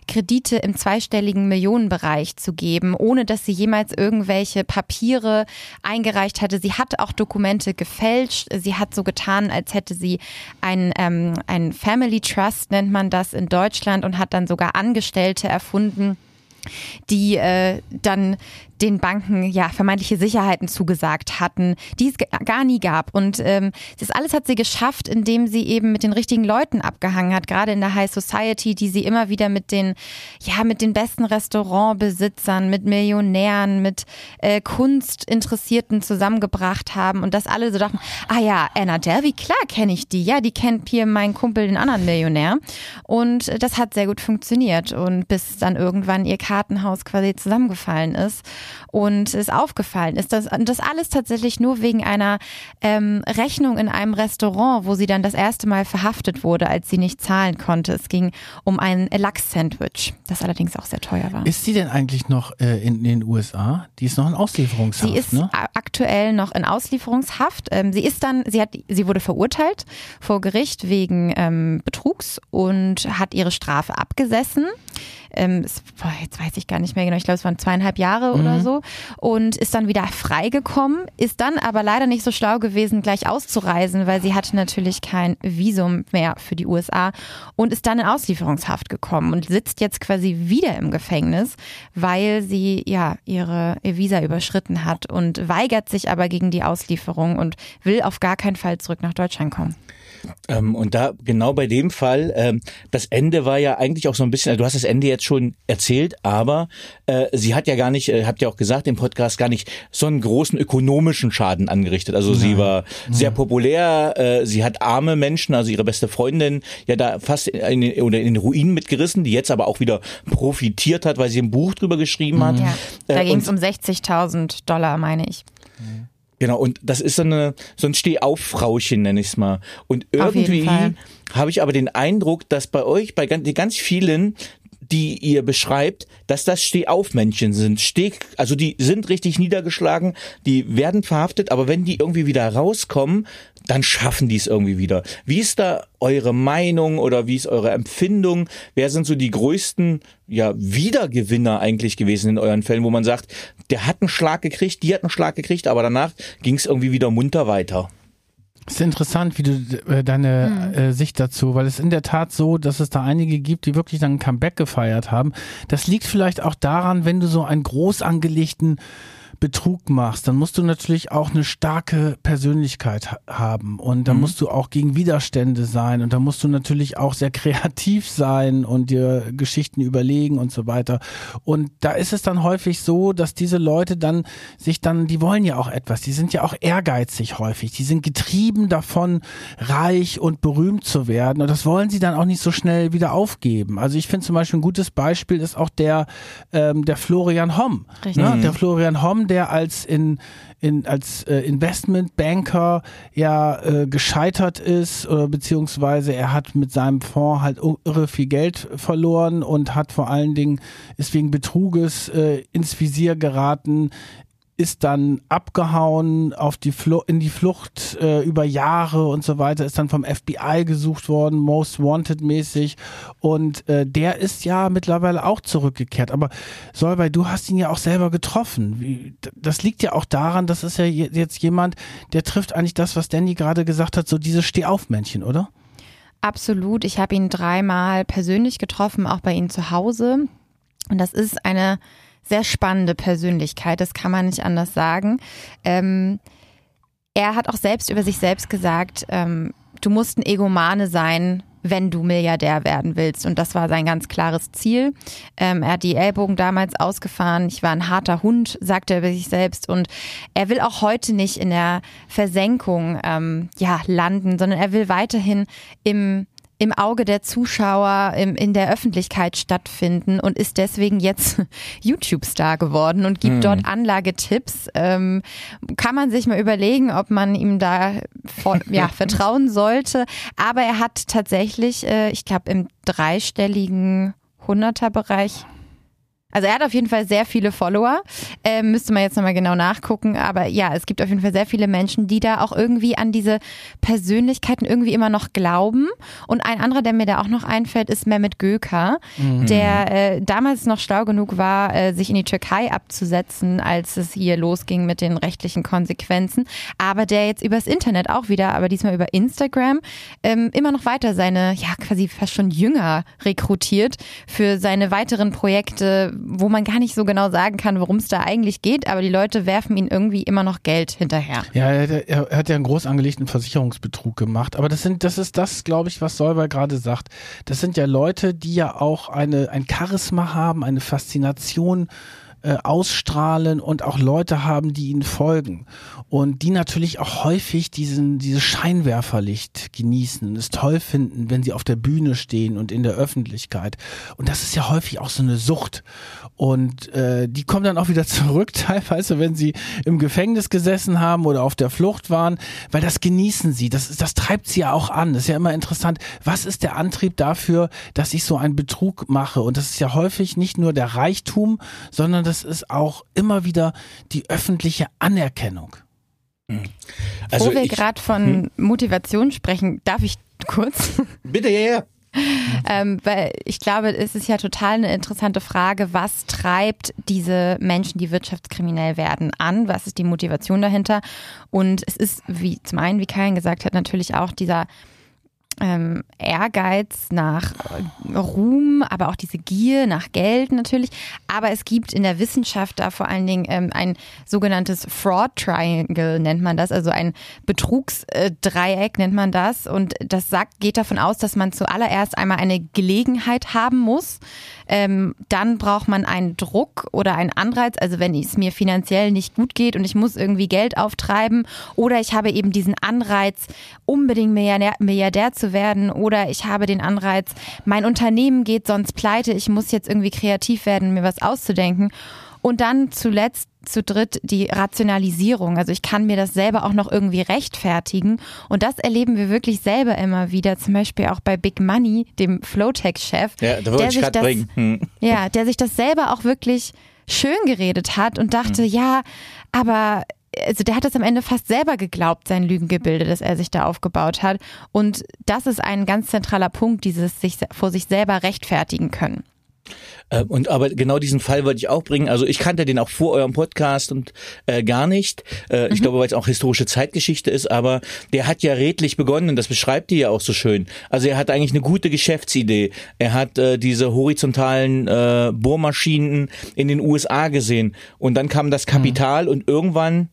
Kredite im zweistelligen Millionenbereich zu geben, ohne dass sie jemals irgendwelche Papiere eingereicht hatte. Sie hat auch Dokumente gefälscht. Sie hat so getan, als hätte sie ein, ähm, ein Family Trust, nennt man das in Deutschland, und hat dann sogar Angestellte erfunden die äh, dann den Banken ja vermeintliche Sicherheiten zugesagt hatten, die es gar nie gab. Und ähm, das alles hat sie geschafft, indem sie eben mit den richtigen Leuten abgehangen hat, gerade in der High Society, die sie immer wieder mit den, ja, mit den besten Restaurantbesitzern, mit Millionären, mit äh, Kunstinteressierten zusammengebracht haben und das alle so dachten, ah ja, Anna Delvey, klar kenne ich die, ja, die kennt hier mein Kumpel, den anderen Millionär. Und das hat sehr gut funktioniert und bis dann irgendwann ihr Kartenhaus quasi zusammengefallen ist und es aufgefallen ist. Das, das alles tatsächlich nur wegen einer ähm, Rechnung in einem Restaurant, wo sie dann das erste Mal verhaftet wurde, als sie nicht zahlen konnte. Es ging um ein Lachs-Sandwich, das allerdings auch sehr teuer war. Ist sie denn eigentlich noch äh, in, in den USA? Die ist noch in Auslieferungshaft. Sie ist ne? aktuell noch in Auslieferungshaft. Ähm, sie ist dann, sie hat, sie wurde verurteilt vor Gericht wegen ähm, Betrugs und hat ihre Strafe abgesessen ähm, es, boah, jetzt weiß ich gar nicht mehr genau, ich glaube, es waren zweieinhalb Jahre mhm. oder so und ist dann wieder freigekommen, ist dann aber leider nicht so schlau gewesen, gleich auszureisen, weil sie hatte natürlich kein Visum mehr für die USA und ist dann in Auslieferungshaft gekommen und sitzt jetzt quasi wieder im Gefängnis, weil sie ja ihre ihr Visa überschritten hat und weigert sich aber gegen die Auslieferung und will auf gar keinen Fall zurück nach Deutschland kommen. Ähm, und da genau bei dem Fall, ähm, das Ende war ja eigentlich auch so ein bisschen, also du hast das Ende jetzt schon erzählt, aber äh, sie hat ja gar nicht, äh, habt ihr auch gesagt im Podcast, gar nicht so einen großen ökonomischen Schaden angerichtet. Also Nein. sie war Nein. sehr populär, äh, sie hat arme Menschen, also ihre beste Freundin, ja da fast in den, oder in den Ruinen mitgerissen, die jetzt aber auch wieder profitiert hat, weil sie ein Buch drüber geschrieben hat. Ja, da äh, ging es um 60.000 Dollar, meine ich. Mhm. Genau, und das ist so, eine, so ein Steh-auf-Frauchen, nenne ich es mal. Und irgendwie habe ich aber den Eindruck, dass bei euch, bei ganz, ganz vielen, die ihr beschreibt, dass das Stehaufmännchen sind. Steh, also die sind richtig niedergeschlagen, die werden verhaftet, aber wenn die irgendwie wieder rauskommen, dann schaffen die es irgendwie wieder. Wie ist da eure Meinung oder wie ist eure Empfindung? Wer sind so die größten ja, Wiedergewinner eigentlich gewesen in euren Fällen, wo man sagt, der hat einen Schlag gekriegt, die hat einen Schlag gekriegt, aber danach ging es irgendwie wieder munter weiter? Es ist interessant, wie du äh, deine hm. äh, Sicht dazu, weil es in der Tat so, dass es da einige gibt, die wirklich dann ein Comeback gefeiert haben. Das liegt vielleicht auch daran, wenn du so einen groß angelegten Betrug machst, dann musst du natürlich auch eine starke Persönlichkeit ha haben und da mhm. musst du auch gegen Widerstände sein und da musst du natürlich auch sehr kreativ sein und dir Geschichten überlegen und so weiter. Und da ist es dann häufig so, dass diese Leute dann sich dann, die wollen ja auch etwas, die sind ja auch ehrgeizig häufig, die sind getrieben davon, reich und berühmt zu werden und das wollen sie dann auch nicht so schnell wieder aufgeben. Also ich finde zum Beispiel ein gutes Beispiel ist auch der, ähm, der Florian Homm. Richtig. Ne? Der Florian Homm, der als in, in als äh, Investmentbanker ja äh, gescheitert ist oder beziehungsweise er hat mit seinem Fonds halt irre viel Geld verloren und hat vor allen Dingen ist wegen Betruges äh, ins Visier geraten ist dann abgehauen auf die Fl in die Flucht äh, über Jahre und so weiter, ist dann vom FBI gesucht worden, Most Wanted mäßig und äh, der ist ja mittlerweile auch zurückgekehrt. Aber Solvay, du hast ihn ja auch selber getroffen. Wie, das liegt ja auch daran, das ist ja jetzt jemand, der trifft eigentlich das, was Danny gerade gesagt hat, so diese Stehaufmännchen, oder? Absolut. Ich habe ihn dreimal persönlich getroffen, auch bei ihm zu Hause. Und das ist eine sehr spannende Persönlichkeit, das kann man nicht anders sagen. Ähm, er hat auch selbst über sich selbst gesagt, ähm, du musst ein Egomane sein, wenn du Milliardär werden willst. Und das war sein ganz klares Ziel. Ähm, er hat die Ellbogen damals ausgefahren. Ich war ein harter Hund, sagte er über sich selbst. Und er will auch heute nicht in der Versenkung ähm, ja, landen, sondern er will weiterhin im im Auge der Zuschauer im, in der Öffentlichkeit stattfinden und ist deswegen jetzt *laughs* YouTube-Star geworden und gibt hm. dort Anlagetipps. Ähm, kann man sich mal überlegen, ob man ihm da vor, *laughs* ja, vertrauen sollte. Aber er hat tatsächlich, äh, ich glaube, im dreistelligen Hunderter-Bereich also er hat auf jeden Fall sehr viele Follower. Ähm, müsste man jetzt nochmal genau nachgucken. Aber ja, es gibt auf jeden Fall sehr viele Menschen, die da auch irgendwie an diese Persönlichkeiten irgendwie immer noch glauben. Und ein anderer, der mir da auch noch einfällt, ist Mehmet Göker, mhm. der äh, damals noch schlau genug war, äh, sich in die Türkei abzusetzen, als es hier losging mit den rechtlichen Konsequenzen. Aber der jetzt übers Internet auch wieder, aber diesmal über Instagram, ähm, immer noch weiter seine, ja, quasi fast schon Jünger rekrutiert für seine weiteren Projekte, wo man gar nicht so genau sagen kann, worum es da eigentlich geht, aber die Leute werfen ihm irgendwie immer noch Geld hinterher. Ja, er, er hat ja einen groß angelegten Versicherungsbetrug gemacht, aber das sind, das ist das, glaube ich, was Solberg gerade sagt. Das sind ja Leute, die ja auch eine, ein Charisma haben, eine Faszination äh, ausstrahlen und auch Leute haben, die ihnen folgen und die natürlich auch häufig diesen dieses Scheinwerferlicht genießen und es toll finden, wenn sie auf der Bühne stehen und in der Öffentlichkeit. Und das ist ja häufig auch so eine Sucht. Und äh, die kommen dann auch wieder *laughs* zurück, teilweise, wenn sie im Gefängnis gesessen haben oder auf der Flucht waren, weil das genießen sie. Das, das treibt sie ja auch an. Das ist ja immer interessant. Was ist der Antrieb dafür, dass ich so einen Betrug mache? Und das ist ja häufig nicht nur der Reichtum, sondern das ist auch immer wieder die öffentliche Anerkennung. Also Wo wir gerade von hm? Motivation sprechen, darf ich kurz? *laughs* Bitte, ja, ja. Ähm, weil ich glaube, es ist ja total eine interessante Frage, was treibt diese Menschen, die wirtschaftskriminell werden, an? Was ist die Motivation dahinter? Und es ist, wie zum einen, wie Karin gesagt hat, natürlich auch dieser ähm, Ehrgeiz nach äh, Ruhm, aber auch diese Gier nach Geld natürlich. Aber es gibt in der Wissenschaft da vor allen Dingen ähm, ein sogenanntes Fraud Triangle nennt man das, also ein Betrugsdreieck nennt man das. Und das sagt, geht davon aus, dass man zuallererst einmal eine Gelegenheit haben muss. Ähm, dann braucht man einen Druck oder einen Anreiz, also wenn es mir finanziell nicht gut geht und ich muss irgendwie Geld auftreiben oder ich habe eben diesen Anreiz, unbedingt Milliardär, Milliardär zu werden oder ich habe den Anreiz, mein Unternehmen geht sonst pleite, ich muss jetzt irgendwie kreativ werden, mir was auszudenken. Und dann zuletzt zu dritt die Rationalisierung. Also ich kann mir das selber auch noch irgendwie rechtfertigen. Und das erleben wir wirklich selber immer wieder. Zum Beispiel auch bei Big Money, dem Flowtech-Chef. Ja, da wollte ich gerade bringen. Hm. Ja, der sich das selber auch wirklich schön geredet hat und dachte, hm. ja, aber also der hat es am Ende fast selber geglaubt, sein Lügengebilde, das er sich da aufgebaut hat. Und das ist ein ganz zentraler Punkt, dieses sich vor sich selber rechtfertigen können. Äh, und aber genau diesen Fall wollte ich auch bringen. Also ich kannte den auch vor eurem Podcast und äh, gar nicht. Äh, mhm. Ich glaube, weil es auch historische Zeitgeschichte ist, aber der hat ja redlich begonnen und das beschreibt ihr ja auch so schön. Also er hat eigentlich eine gute Geschäftsidee. Er hat äh, diese horizontalen äh, Bohrmaschinen in den USA gesehen und dann kam das Kapital mhm. und irgendwann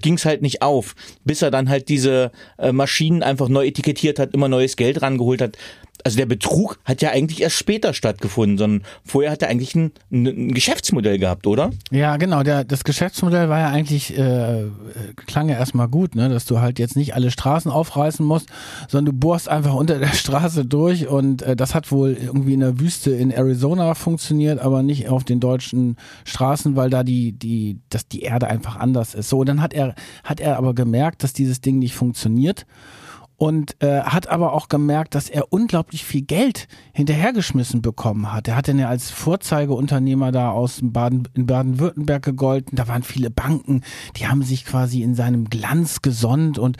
ging es halt nicht auf, bis er dann halt diese äh, Maschinen einfach neu etikettiert hat, immer neues Geld rangeholt hat also der Betrug hat ja eigentlich erst später stattgefunden, sondern vorher hat er eigentlich ein, ein Geschäftsmodell gehabt, oder? Ja, genau. Der, das Geschäftsmodell war ja eigentlich, äh, klang ja erstmal gut, ne? dass du halt jetzt nicht alle Straßen aufreißen musst, sondern du bohrst einfach unter der *laughs* Straße durch und äh, das hat wohl irgendwie in der Wüste in Arizona funktioniert, aber nicht auf den deutschen Straßen, weil da die, die, dass die Erde einfach anders ist. So, und dann hat er, hat er aber gemerkt, dass dieses Ding nicht funktioniert und äh, hat aber auch gemerkt, dass er unglaublich viel Geld hinterhergeschmissen bekommen hat. Er hat dann ja als Vorzeigeunternehmer da aus Baden, in Baden-Württemberg gegolten. Da waren viele Banken, die haben sich quasi in seinem Glanz gesonnt und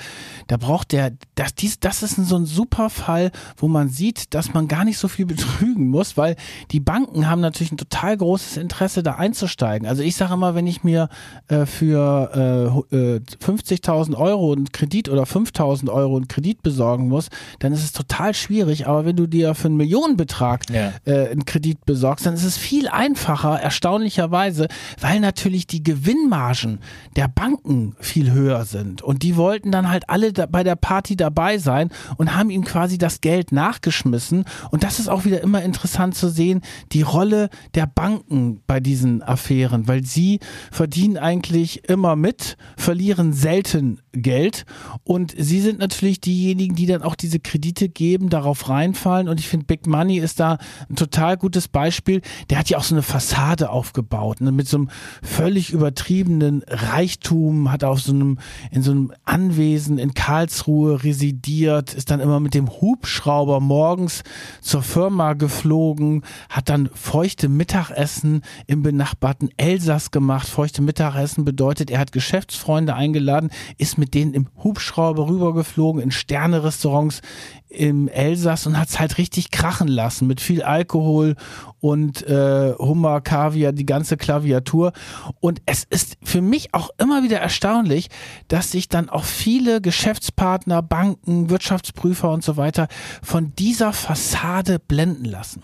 da braucht der, das, dies, das ist so ein super Fall, wo man sieht, dass man gar nicht so viel *laughs* betrügen muss, weil die Banken haben natürlich ein total großes Interesse, da einzusteigen. Also ich sage immer, wenn ich mir äh, für äh, 50.000 äh, Euro einen Kredit oder 5.000 Euro einen Kredit Kredit besorgen muss, dann ist es total schwierig. Aber wenn du dir für einen Millionenbetrag ja. äh, einen Kredit besorgst, dann ist es viel einfacher, erstaunlicherweise, weil natürlich die Gewinnmargen der Banken viel höher sind. Und die wollten dann halt alle da bei der Party dabei sein und haben ihm quasi das Geld nachgeschmissen. Und das ist auch wieder immer interessant zu sehen, die Rolle der Banken bei diesen Affären, weil sie verdienen eigentlich immer mit, verlieren selten Geld und sie sind natürlich die diejenigen, die dann auch diese Kredite geben, darauf reinfallen. Und ich finde, Big Money ist da ein total gutes Beispiel. Der hat ja auch so eine Fassade aufgebaut, ne, mit so einem völlig übertriebenen Reichtum, hat auf so einem, in so einem Anwesen in Karlsruhe residiert, ist dann immer mit dem Hubschrauber morgens zur Firma geflogen, hat dann feuchte Mittagessen im benachbarten Elsass gemacht. Feuchte Mittagessen bedeutet, er hat Geschäftsfreunde eingeladen, ist mit denen im Hubschrauber rübergeflogen in Sterne-Restaurants im Elsass und hat es halt richtig krachen lassen mit viel Alkohol und äh, Hummer, Kaviar, die ganze Klaviatur. Und es ist für mich auch immer wieder erstaunlich, dass sich dann auch viele Geschäftspartner, Banken, Wirtschaftsprüfer und so weiter von dieser Fassade blenden lassen.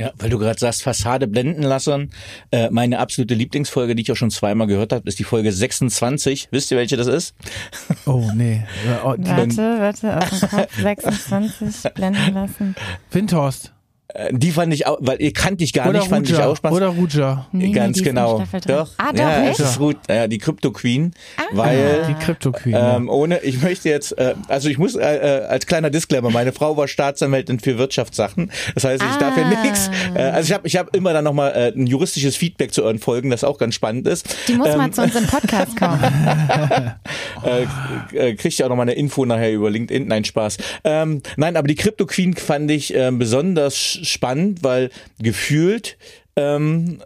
Ja, weil du gerade sagst, Fassade blenden lassen. Äh, meine absolute Lieblingsfolge, die ich auch schon zweimal gehört habe, ist die Folge 26. Wisst ihr, welche das ist? Oh, nee. *laughs* Warte, warte, aus dem Kopf 26 *laughs* blenden lassen. Windhorst. Äh, die fand ich auch, weil ihr kannte ich gar Oder nicht, fand Ruja. ich auch spannend. Oder Ruja. Nee, Ganz nee, genau. Doch. Ah, doch, ja, echt? es ist gut. Ja, die Crypto Queen, Ah. weil Die Crypto Queen. ähm, ohne, ich möchte jetzt, äh, also ich muss äh, äh, als kleiner Disclaimer, meine Frau war Staatsanwältin für Wirtschaftssachen, das heißt, ich darf ja Ah. nichts. Äh, also ich habe ich hab immer dann nochmal äh, ein juristisches Feedback zu euren Folgen, das auch ganz spannend ist. Die muss Ähm, mal zu uns im Podcast kommen. *laughs* äh, äh, kriegt ja auch noch mal eine Info nachher über LinkedIn. Nein, Spaß. Ähm, nein, aber die Crypto Queen fand ich ähm, besonders spannend, weil gefühlt ähm,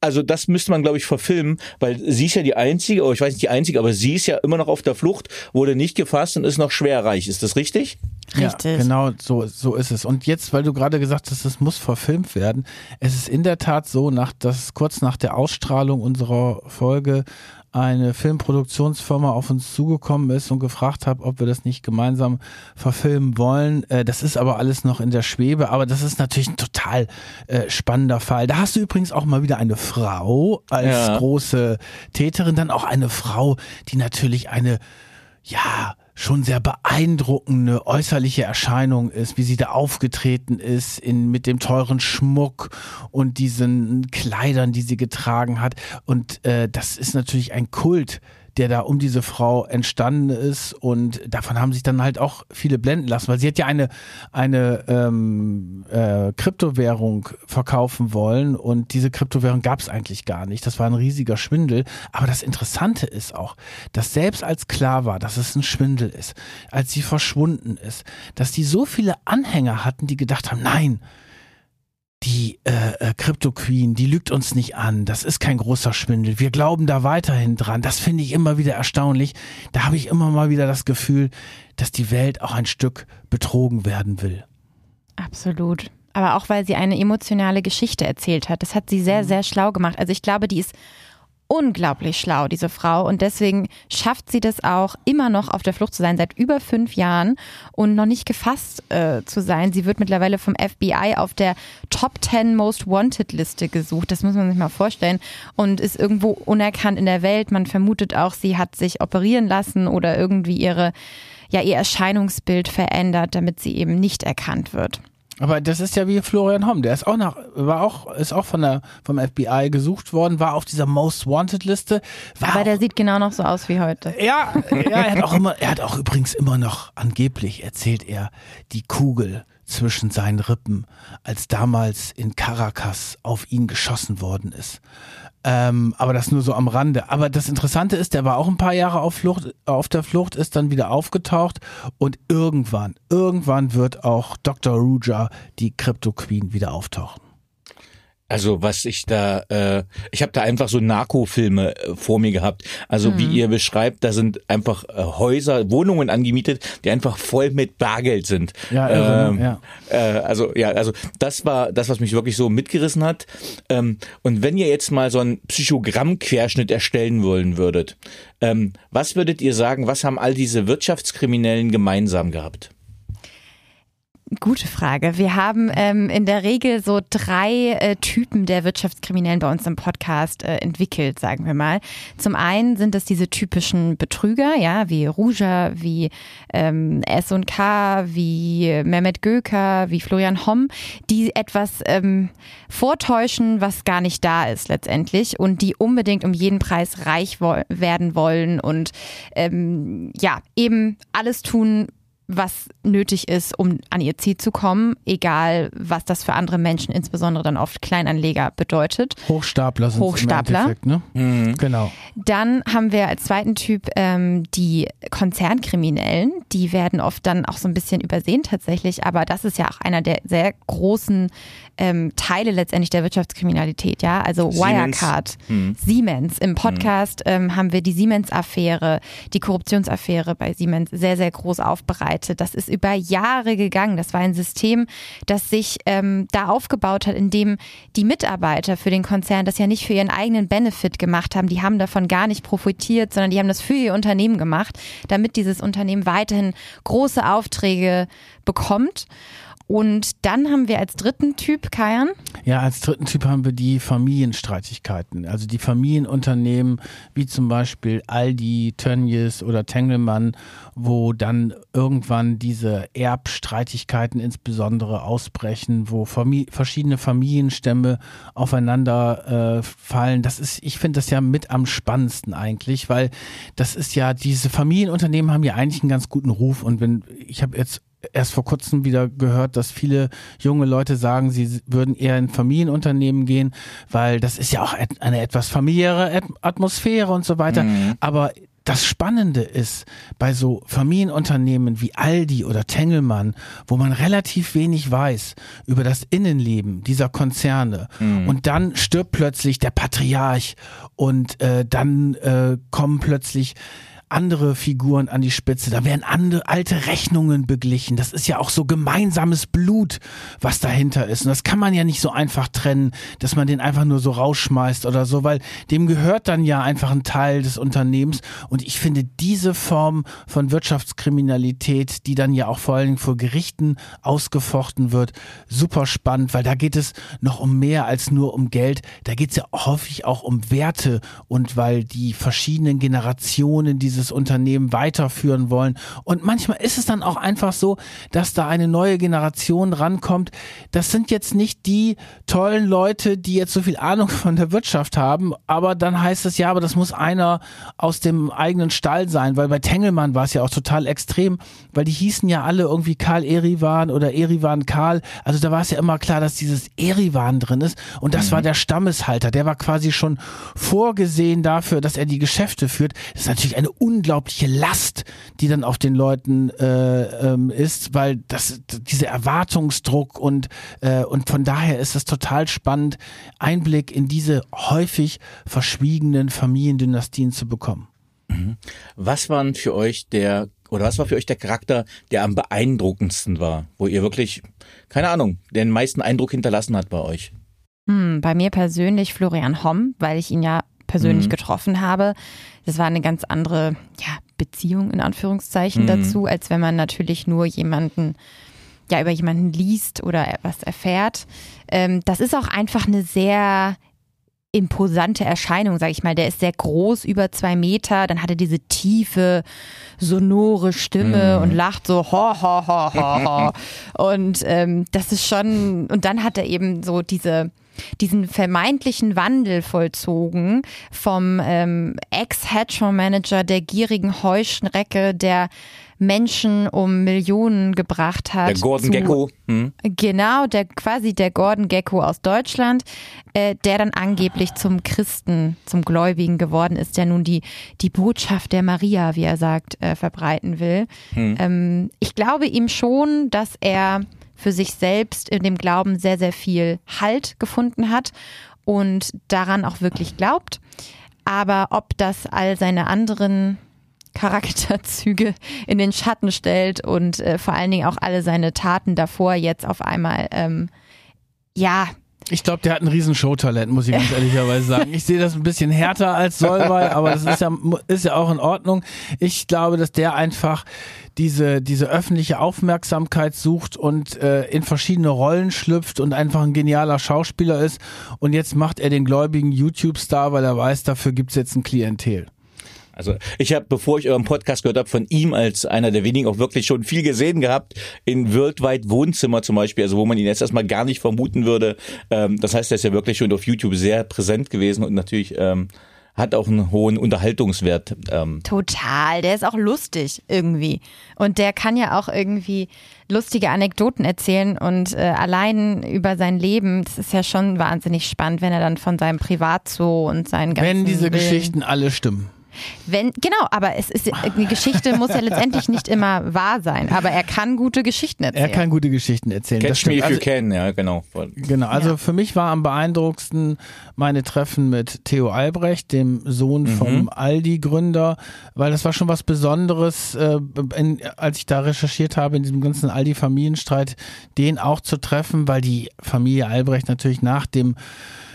also das müsste man, glaube ich, verfilmen, weil sie ist ja die einzige, oder ich weiß nicht die einzige, aber sie ist ja immer noch auf der Flucht, wurde nicht gefasst und ist noch schwerreich. Ist das richtig? Richtig. Ja, genau, so, so ist es. Und jetzt, weil du gerade gesagt hast, es muss verfilmt werden, es ist in der Tat so, nach, dass kurz nach der Ausstrahlung unserer Folge eine Filmproduktionsfirma auf uns zugekommen ist und gefragt hat, ob wir das nicht gemeinsam verfilmen wollen. Äh, Das ist aber alles noch in der Schwebe, aber das ist natürlich ein total äh, spannender Fall. Da hast du übrigens auch mal wieder eine Frau als Ja. große Täterin, dann auch eine Frau, die natürlich eine ja, schon sehr beeindruckende äußerliche Erscheinung ist, wie sie da aufgetreten ist in, mit dem teuren Schmuck und diesen Kleidern, die sie getragen hat. Und äh, das ist natürlich ein Kult, der da um diese Frau entstanden ist und davon haben sich dann halt auch viele blenden lassen, weil sie hat ja eine eine ähm, äh, Kryptowährung verkaufen wollen und diese Kryptowährung gab es eigentlich gar nicht. Das war ein riesiger Schwindel. Aber das Interessante ist auch, dass selbst als klar war, dass es ein Schwindel ist, als sie verschwunden ist, dass die so viele Anhänger hatten, die gedacht haben, nein, die äh, äh, Crypto Queen, die lügt uns nicht an. Das ist kein großer Schwindel. Wir glauben da weiterhin dran. Das finde ich immer wieder erstaunlich. Da habe ich immer mal wieder das Gefühl, dass die Welt auch ein Stück betrogen werden will. Absolut. Aber auch weil sie eine emotionale Geschichte erzählt hat. Das hat sie sehr, sehr schlau gemacht. Also ich glaube, die ist unglaublich schlau, diese Frau. Und deswegen schafft sie das auch, immer noch auf der Flucht zu sein, seit über fünf Jahren und noch nicht gefasst äh, zu sein. Sie wird mittlerweile vom FBI auf der Top 10 Most Wanted Liste gesucht. Das muss man sich mal vorstellen. Und ist irgendwo unerkannt in der Welt. Man vermutet auch, sie hat sich operieren lassen oder irgendwie ihre, ja, ihr Erscheinungsbild verändert, damit sie eben nicht erkannt wird. Aber das ist ja wie Florian Homm, der ist auch nach, war auch, ist auch von der, vom FBI gesucht worden, war auf dieser Most Wanted Liste. War Aber auch, der sieht genau noch so aus wie heute. ja, ja, er hat auch immer, er hat auch übrigens immer noch, angeblich erzählt er, die Kugel zwischen seinen Rippen, als damals in Caracas auf ihn geschossen worden ist. Ähm, aber das nur so am Rande. Aber das Interessante ist, der war auch ein paar Jahre auf Flucht, auf der Flucht, ist dann wieder aufgetaucht und irgendwann, irgendwann wird auch Dr. Ruja, die Crypto Queen, wieder auftauchen. Also was ich da, äh, ich habe da einfach so Narkofilme äh, vor mir gehabt. Also wie ihr beschreibt, da sind einfach äh, Häuser, Wohnungen angemietet, die einfach voll mit Bargeld sind. Ja, irre, ne? ja. Äh, also ja, also das war das, was mich wirklich so mitgerissen hat. Ähm, und wenn ihr jetzt mal so einen Psychogrammquerschnitt erstellen wollen würdet, ähm, was würdet ihr sagen? Was haben all diese Wirtschaftskriminellen gemeinsam gehabt? Gute Frage. Wir haben ähm, in der Regel so drei äh, Typen der Wirtschaftskriminellen bei uns im Podcast äh, entwickelt, sagen wir mal. Zum einen sind es diese typischen Betrüger, ja, wie Ruja, wie ähm, S&K, wie Mehmet Göker, wie Florian Homm, die etwas ähm, vortäuschen, was gar nicht da ist letztendlich und die unbedingt um jeden Preis reich wo werden wollen und ähm, ja, eben alles tun, was nötig ist, um an ihr Ziel zu kommen, egal was das für andere Menschen, insbesondere dann oft Kleinanleger, bedeutet. Hochstapler sind Hochstapler. im ne? Genau. Dann haben wir als zweiten Typ ähm, die Konzernkriminellen. Die werden oft dann auch so ein bisschen übersehen tatsächlich, aber das ist ja auch einer der sehr großen ähm, Teile letztendlich der Wirtschaftskriminalität, ja. Also Siemens. Wirecard, Siemens. Im Podcast ähm, haben wir die Siemens-Affäre, die Korruptionsaffäre bei Siemens sehr, sehr groß aufbereitet. Das ist über Jahre gegangen. Das war ein System, das sich ähm, da aufgebaut hat, in dem die Mitarbeiter für den Konzern das ja nicht für ihren eigenen Benefit gemacht haben. Die haben davon gar nicht profitiert, sondern die haben das für ihr Unternehmen gemacht, damit dieses Unternehmen weiterhin große Aufträge bekommt. Und dann haben wir als dritten Typ, Kajan? Ja, als dritten Typ haben wir die Familienstreitigkeiten. Also die Familienunternehmen, wie zum Beispiel Aldi, Tönnies oder Tengelmann, wo dann irgendwann diese Erbstreitigkeiten insbesondere ausbrechen, wo Famili verschiedene Familienstämme aufeinander äh, fallen. Das ist, ich finde das ja mit am spannendsten eigentlich, weil das ist ja, diese Familienunternehmen haben ja eigentlich einen ganz guten Ruf und wenn, ich habe jetzt erst vor kurzem wieder gehört, dass viele junge Leute sagen, sie würden eher in Familienunternehmen gehen, weil das ist ja auch eine etwas familiäre Atmosphäre und so weiter. Mhm. Aber das Spannende ist bei so Familienunternehmen wie Aldi oder Tengelmann, wo man relativ wenig weiß über das Innenleben dieser Konzerne mhm. und dann stirbt plötzlich der Patriarch und äh, dann äh, kommen plötzlich andere Figuren an die Spitze, da werden andere alte Rechnungen beglichen. Das ist ja auch so gemeinsames Blut, was dahinter ist. Und das kann man ja nicht so einfach trennen, dass man den einfach nur so rausschmeißt oder so, weil dem gehört dann ja einfach ein Teil des Unternehmens. Und ich finde diese Form von Wirtschaftskriminalität, die dann ja auch vor allen Dingen vor Gerichten ausgefochten wird, super spannend, weil da geht es noch um mehr als nur um Geld. Da geht es ja häufig auch um Werte und weil die verschiedenen Generationen diese dieses Unternehmen weiterführen wollen. Und manchmal ist es dann auch einfach so, dass da eine neue Generation rankommt. Das sind jetzt nicht die tollen Leute, die jetzt so viel Ahnung von der Wirtschaft haben, aber dann heißt es ja, aber das muss einer aus dem eigenen Stall sein, weil bei Tengelmann war es ja auch total extrem, weil die hießen ja alle irgendwie Karl Erivan oder Erivan Karl. Also da war es ja immer klar, dass dieses Erivan drin ist und das mhm. war der Stammeshalter. Der war quasi schon vorgesehen dafür, dass er die Geschäfte führt. Das ist natürlich eine unglaubliche Last, die dann auf den Leuten äh, ähm, ist, weil das diese Erwartungsdruck und äh, und von daher ist es total spannend, Einblick in diese häufig verschwiegenen Familiendynastien zu bekommen. Mhm. Was waren für euch der oder was war für euch der Charakter, der am beeindruckendsten war, wo ihr wirklich, keine Ahnung, den meisten Eindruck hinterlassen hat bei euch? Hm, bei mir persönlich Florian Homm, weil ich ihn ja persönlich mhm. getroffen habe. Das war eine ganz andere ja, Beziehung in Anführungszeichen mhm. dazu, als wenn man natürlich nur jemanden ja über jemanden liest oder etwas erfährt. Ähm, das ist auch einfach eine sehr imposante Erscheinung, sag ich mal. Der ist sehr groß, über zwei Meter. Dann hat er diese tiefe, sonore Stimme mm. und lacht so ho, ho, ho, ho, ho. *laughs* und ähm, das ist schon, und dann hat er eben so diese diesen vermeintlichen Wandel vollzogen vom ähm, Ex-Hedgefonds-Manager der gierigen Heuschrecke, der Menschen um Millionen gebracht hat. Der Gordon zu, Gecko. Hm. Genau, der quasi der Gordon Gecko aus Deutschland, äh, der dann angeblich zum Christen, zum Gläubigen geworden ist, der nun die, die Botschaft der Maria, wie er sagt, äh, verbreiten will. Hm. Ähm, ich glaube ihm schon, dass er für sich selbst in dem Glauben sehr, sehr viel Halt gefunden hat und daran auch wirklich glaubt. Aber ob das all seine anderen Charakterzüge in den Schatten stellt und äh, vor allen Dingen auch alle seine Taten davor jetzt auf einmal, ähm, ja, ich glaube, der hat ein riesen Showtalent, muss ich ganz ehrlicherweise sagen. Ich sehe das ein bisschen härter als Solvay, aber das ist ja, ist ja auch in Ordnung. Ich glaube, dass der einfach diese, diese öffentliche Aufmerksamkeit sucht und äh, in verschiedene Rollen schlüpft und einfach ein genialer Schauspieler ist. Und jetzt macht er den gläubigen YouTube-Star, weil er weiß, dafür gibt's jetzt ein Klientel. Also ich habe, bevor ich euren Podcast gehört habe, von ihm als einer der wenigen auch wirklich schon viel gesehen gehabt in Worldwide Wohnzimmer zum Beispiel, also wo man ihn jetzt erstmal gar nicht vermuten würde. Ähm, das heißt, er ist ja wirklich schon auf YouTube sehr präsent gewesen und natürlich ähm, hat auch einen hohen Unterhaltungswert. Ähm. Total, der ist auch lustig irgendwie. Und der kann ja auch irgendwie lustige Anekdoten erzählen und äh, allein über sein Leben, das ist ja schon wahnsinnig spannend, wenn er dann von seinem Privatzoo und seinen ganzen Wenn diese Willen Geschichten alle stimmen. Wenn, genau, aber es ist, die Geschichte muss ja letztendlich nicht immer wahr sein, aber er kann gute Geschichten erzählen. Er kann gute Geschichten erzählen. Catch me if also, you can, ja, genau. Genau, also ja. für mich war am beeindruckendsten meine Treffen mit Theo Albrecht, dem Sohn mhm. vom Aldi-Gründer, weil das war schon was Besonderes, äh, in, als ich da recherchiert habe, in diesem ganzen Aldi-Familienstreit, den auch zu treffen, weil die Familie Albrecht natürlich nach dem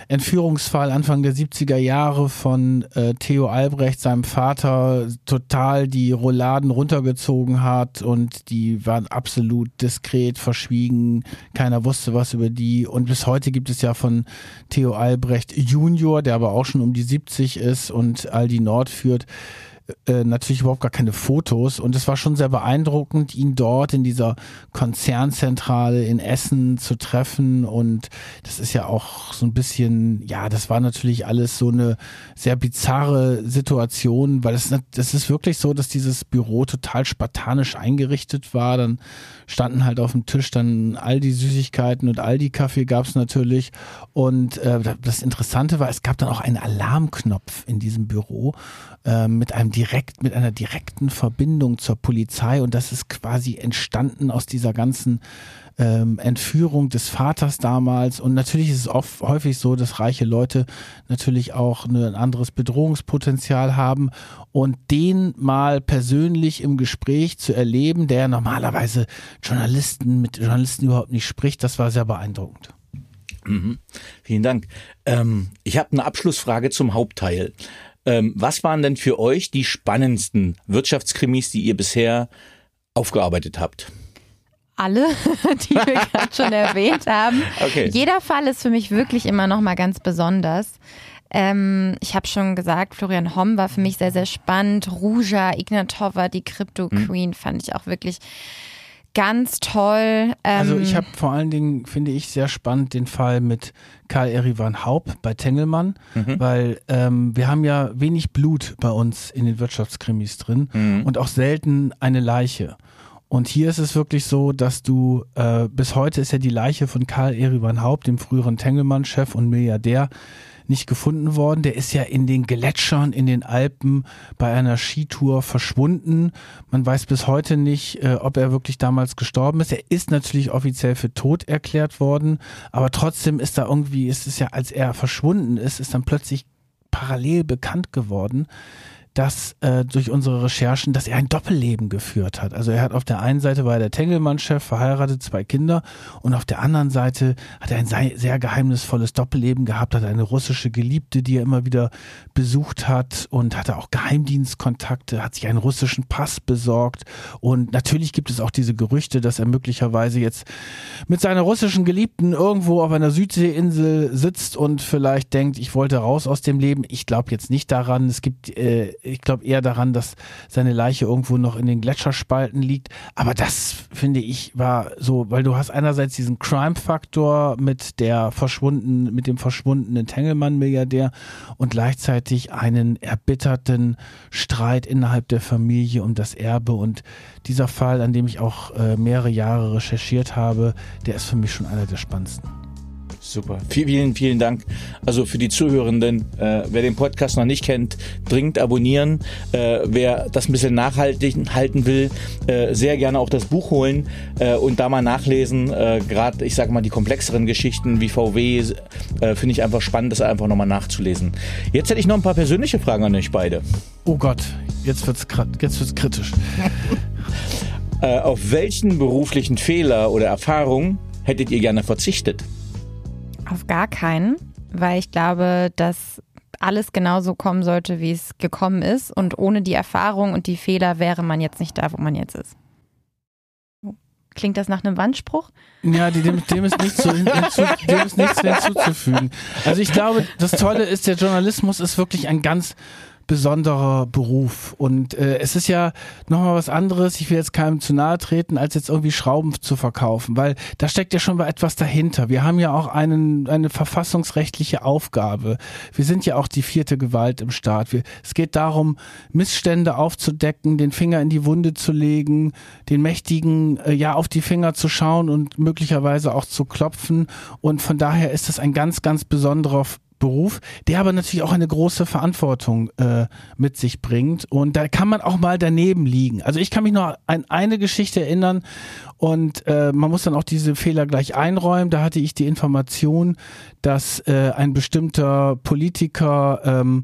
Entführungsfall Anfang der 70er Jahre von äh, Theo Albrecht, seinem Vater, total die Rouladen runtergezogen hat und die waren absolut diskret, verschwiegen. Keiner wusste was über die. Und bis heute gibt es ja von Theo Albrecht Junior, der aber auch schon um die 70 ist und Aldi Nord führt, äh, natürlich überhaupt gar keine Fotos. Und es war schon sehr beeindruckend, ihn dort in dieser Konzernzentrale in Essen zu treffen. Und das ist ja auch so ein bisschen, ja, das war natürlich alles so eine sehr bizarre Situation, weil es das ist wirklich so, dass dieses Büro total spartanisch eingerichtet war, dann standen halt auf dem Tisch dann all die Süßigkeiten und all die Kaffee gab es natürlich. Und äh, das Interessante war, es gab dann auch einen Alarmknopf in diesem Büro äh, mit einem direkt, mit einer direkten Verbindung zur Polizei und das ist quasi entstanden aus dieser ganzen ähm, Entführung des Vaters damals. Und natürlich ist es oft, häufig so, dass reiche Leute natürlich auch ein anderes Bedrohungspotenzial haben. Und den mal persönlich im Gespräch zu erleben, der normalerweise Journalisten mit Journalisten überhaupt nicht spricht, das war sehr beeindruckend. Mhm. Vielen Dank. Ähm, ich habe eine Abschlussfrage zum Hauptteil. Ähm, was waren denn für euch die spannendsten Wirtschaftskrimis, die ihr bisher aufgearbeitet habt? alle, *laughs* die wir *laughs* gerade schon erwähnt haben. Okay. Jeder Fall ist für mich wirklich immer noch mal ganz besonders. Ähm, ich habe schon gesagt, Florian Homm war für mich sehr, sehr spannend. Ruja Ignatova, die Crypto. Queen, hm. fand ich auch wirklich ganz toll. Ähm, also ich habe vor allen Dingen, finde ich, sehr spannend den Fall mit Karl Erivan Haub bei Tengelmann, mhm. weil ähm, wir haben ja wenig Blut bei uns in den Wirtschaftskrimis drin mhm. und auch selten eine Leiche. Und hier ist es wirklich so, dass du, äh, bis heute ist ja die Leiche von Karl Erivan Haupt, dem früheren Tengelmann-Chef und Milliardär, nicht gefunden worden. Der ist ja in den Gletschern in den Alpen bei einer Skitour verschwunden. Man weiß bis heute nicht, äh, ob er wirklich damals gestorben ist. Er ist natürlich offiziell für tot erklärt worden, aber trotzdem ist da irgendwie, ist es ja, als er verschwunden ist, ist dann plötzlich parallel bekannt geworden, dass äh, durch unsere Recherchen, dass er ein Doppelleben geführt hat. Also er hat auf der einen Seite war er der Tengelmann-Chef, verheiratet, zwei Kinder und auf der anderen Seite hat er ein sehr geheimnisvolles Doppelleben gehabt, hat eine russische Geliebte, die er immer wieder besucht hat und hatte auch Geheimdienstkontakte, hat sich einen russischen Pass besorgt und natürlich gibt es auch diese Gerüchte, dass er möglicherweise jetzt mit seiner russischen Geliebten irgendwo auf einer Südseeinsel sitzt und vielleicht denkt, ich wollte raus aus dem Leben. Ich glaube jetzt nicht daran. Es gibt äh, ich glaube eher daran, dass seine Leiche irgendwo noch in den Gletscherspalten liegt. Aber das finde ich war so, weil du hast einerseits diesen Crime-Faktor mit der verschwunden, mit dem verschwundenen Tengelmann-Milliardär und gleichzeitig einen erbitterten Streit innerhalb der Familie um das Erbe. Und dieser Fall, an dem ich auch äh, mehrere Jahre recherchiert habe, der ist für mich schon einer der spannendsten. Super. Vielen, vielen Dank. Also für die Zuhörenden, äh, wer den Podcast noch nicht kennt, dringend abonnieren. Äh, wer das ein bisschen nachhaltig halten will, äh, sehr gerne auch das Buch holen äh, und da mal nachlesen. Äh, Gerade, ich sage mal, die komplexeren Geschichten wie VW äh, finde ich einfach spannend, das einfach nochmal nachzulesen. Jetzt hätte ich noch ein paar persönliche Fragen an euch beide. Oh Gott, jetzt wird's, jetzt wird's kritisch. *laughs* äh, auf welchen beruflichen Fehler oder Erfahrungen hättet ihr gerne verzichtet? Auf gar keinen, weil ich glaube, dass alles genauso kommen sollte, wie es gekommen ist. Und ohne die Erfahrung und die Fehler wäre man jetzt nicht da, wo man jetzt ist. Klingt das nach einem Wandspruch? Ja, dem, dem, ist nichts *laughs* zu, hinzu, dem ist nichts hinzuzufügen. Also ich glaube, das Tolle ist, der Journalismus ist wirklich ein ganz besonderer Beruf. Und äh, es ist ja nochmal was anderes, ich will jetzt keinem zu nahe treten, als jetzt irgendwie Schrauben zu verkaufen, weil da steckt ja schon mal etwas dahinter. Wir haben ja auch einen, eine verfassungsrechtliche Aufgabe. Wir sind ja auch die vierte Gewalt im Staat. Wir, es geht darum, Missstände aufzudecken, den Finger in die Wunde zu legen, den Mächtigen äh, ja auf die Finger zu schauen und möglicherweise auch zu klopfen. Und von daher ist es ein ganz, ganz besonderer Beruf, der aber natürlich auch eine große Verantwortung äh, mit sich bringt. Und da kann man auch mal daneben liegen. Also ich kann mich noch an eine Geschichte erinnern und äh, man muss dann auch diese Fehler gleich einräumen. Da hatte ich die Information, dass äh, ein bestimmter Politiker ähm,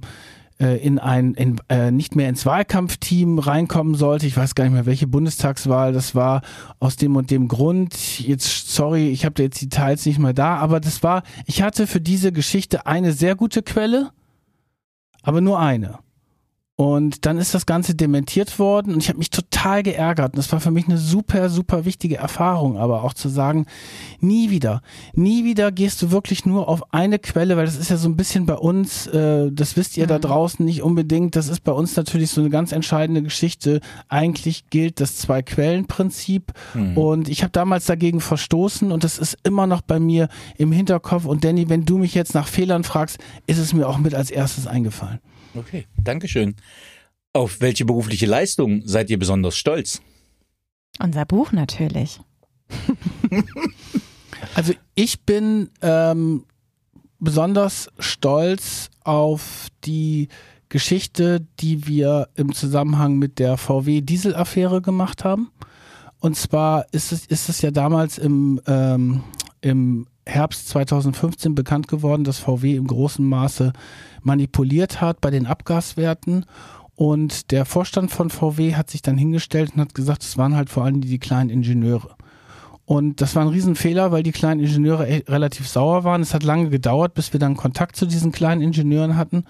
äh, in ein in, äh, nicht mehr ins Wahlkampfteam reinkommen sollte. Ich weiß gar nicht mehr, welche Bundestagswahl das war, aus dem und dem Grund. Jetzt, sorry, ich habe da jetzt die Details nicht mehr da, aber das war, ich hatte für diese Geschichte eine sehr gute Quelle, aber nur eine. Und dann ist das Ganze dementiert worden und ich habe mich total geärgert. Und das war für mich eine super, super wichtige Erfahrung, aber auch zu sagen, nie wieder, nie wieder gehst du wirklich nur auf eine Quelle, weil das ist ja so ein bisschen bei uns, äh, das wisst ihr mhm. da draußen nicht unbedingt, das ist bei uns natürlich so eine ganz entscheidende Geschichte. Eigentlich gilt das Zwei-Quellen-Prinzip mhm. und ich habe damals dagegen verstoßen und das ist immer noch bei mir im Hinterkopf. Und Danny, wenn du mich jetzt nach Fehlern fragst, ist es mir auch mit als erstes eingefallen. Okay, Dankeschön. Auf welche berufliche Leistung seid ihr besonders stolz? Unser Buch natürlich. *laughs* also ich bin ähm, besonders stolz auf die Geschichte, die wir im Zusammenhang mit der VW-Diesel-Affäre gemacht haben. Und zwar ist es, ist es ja damals im, ähm, im Herbst 2015 bekannt geworden, dass VW im großen Maße manipuliert hat bei den Abgaswerten. Und der Vorstand von VW hat sich dann hingestellt und hat gesagt, es waren halt vor allem die, kleinen Ingenieure. Und das war ein Riesenfehler, weil die kleinen Ingenieure relativ sauer waren. Es hat lange gedauert, bis wir dann Kontakt zu diesen kleinen Ingenieuren hatten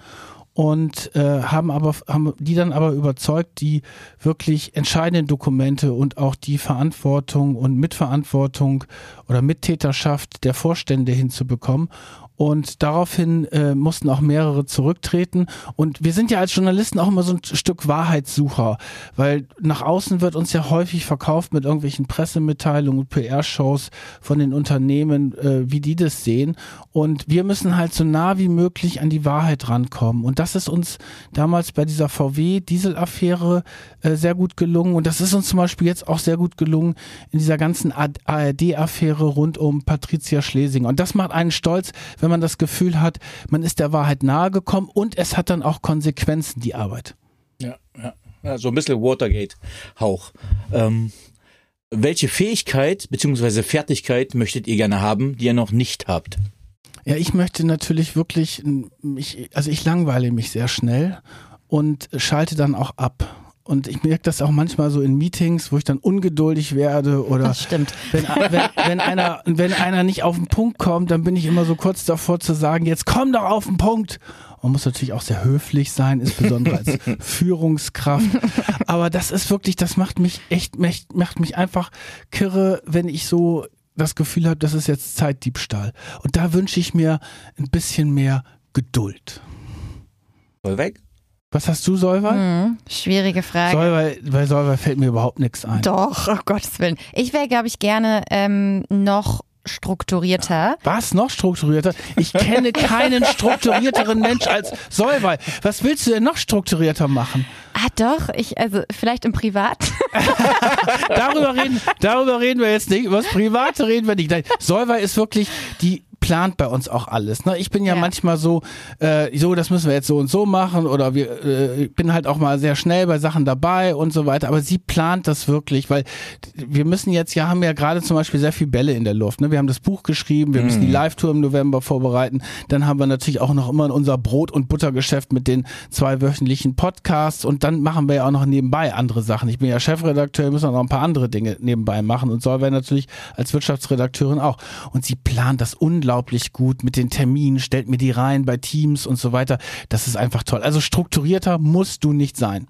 und äh, haben aber haben die dann aber überzeugt, die wirklich entscheidenden Dokumente und auch die Verantwortung und Mitverantwortung oder Mittäterschaft der Vorstände hinzubekommen. Und daraufhin äh, mussten auch mehrere zurücktreten. Und wir sind ja als Journalisten auch immer so ein Stück Wahrheitssucher, weil nach außen wird uns ja häufig verkauft mit irgendwelchen Pressemitteilungen PR-Shows von den Unternehmen, äh, wie die das sehen. Und wir müssen halt so nah wie möglich an die Wahrheit rankommen. Und das ist uns damals bei dieser VW-Diesel-Affäre äh, sehr gut gelungen. Und das ist uns zum Beispiel jetzt auch sehr gut gelungen in dieser ganzen ARD-Affäre rund um Patricia Schlesinger. Und das macht einen stolz, wenn wenn man das Gefühl hat, man ist der Wahrheit nahe gekommen und es hat dann auch Konsequenzen, die Arbeit. Ja, ja. ja so ein bisschen Watergate-Hauch. Ähm, welche Fähigkeit bzw. Fertigkeit möchtet ihr gerne haben, die ihr noch nicht habt? Ja, ich möchte natürlich wirklich, ich, also ich langweile mich sehr schnell und schalte dann auch ab. Und ich merke das auch manchmal so in Meetings, wo ich dann ungeduldig werde oder das stimmt. Wenn, wenn, wenn, einer, wenn einer nicht auf den Punkt kommt, dann bin ich immer so kurz davor zu sagen, jetzt komm doch auf den Punkt. Man muss natürlich auch sehr höflich sein, insbesondere als *laughs* Führungskraft. Aber das ist wirklich, das macht mich echt, macht mich einfach kirre, wenn ich so das Gefühl habe, das ist jetzt Zeitdiebstahl. Und da wünsche ich mir ein bisschen mehr Geduld. Voll weg? Was hast du, Solver? Hm, schwierige Frage. Solver, bei Solver fällt mir überhaupt nichts ein. Doch, oh Gottes Willen. Ich wäre, glaube ich, gerne ähm, noch strukturierter. Was? Noch strukturierter? Ich kenne keinen strukturierteren Mensch als Solvay. Was willst du denn noch strukturierter machen? Ah, doch. Ich, also, vielleicht im Privat. *laughs* darüber reden, darüber reden wir jetzt nicht. Über das Private reden wir nicht. Solvay ist wirklich die plant bei uns auch alles. Ne? Ich bin ja, ja. manchmal so, äh, so, das müssen wir jetzt so und so machen oder wir äh, bin halt auch mal sehr schnell bei Sachen dabei und so weiter. Aber sie plant das wirklich, weil wir müssen jetzt ja haben ja gerade zum Beispiel sehr viel Bälle in der Luft. Ne? Wir haben das Buch geschrieben, wir mhm. müssen die Live-Tour im November vorbereiten. Dann haben wir natürlich auch noch immer unser Brot- und Buttergeschäft mit den zwei wöchentlichen Podcasts und dann machen wir ja auch noch nebenbei andere Sachen. Ich bin ja Chefredakteur, wir müssen auch noch ein paar andere Dinge nebenbei machen und soll wir natürlich als Wirtschaftsredakteurin auch. Und sie plant das unglaublich unglaublich gut mit den Terminen, stellt mir die rein bei Teams und so weiter. Das ist einfach toll. Also strukturierter musst du nicht sein.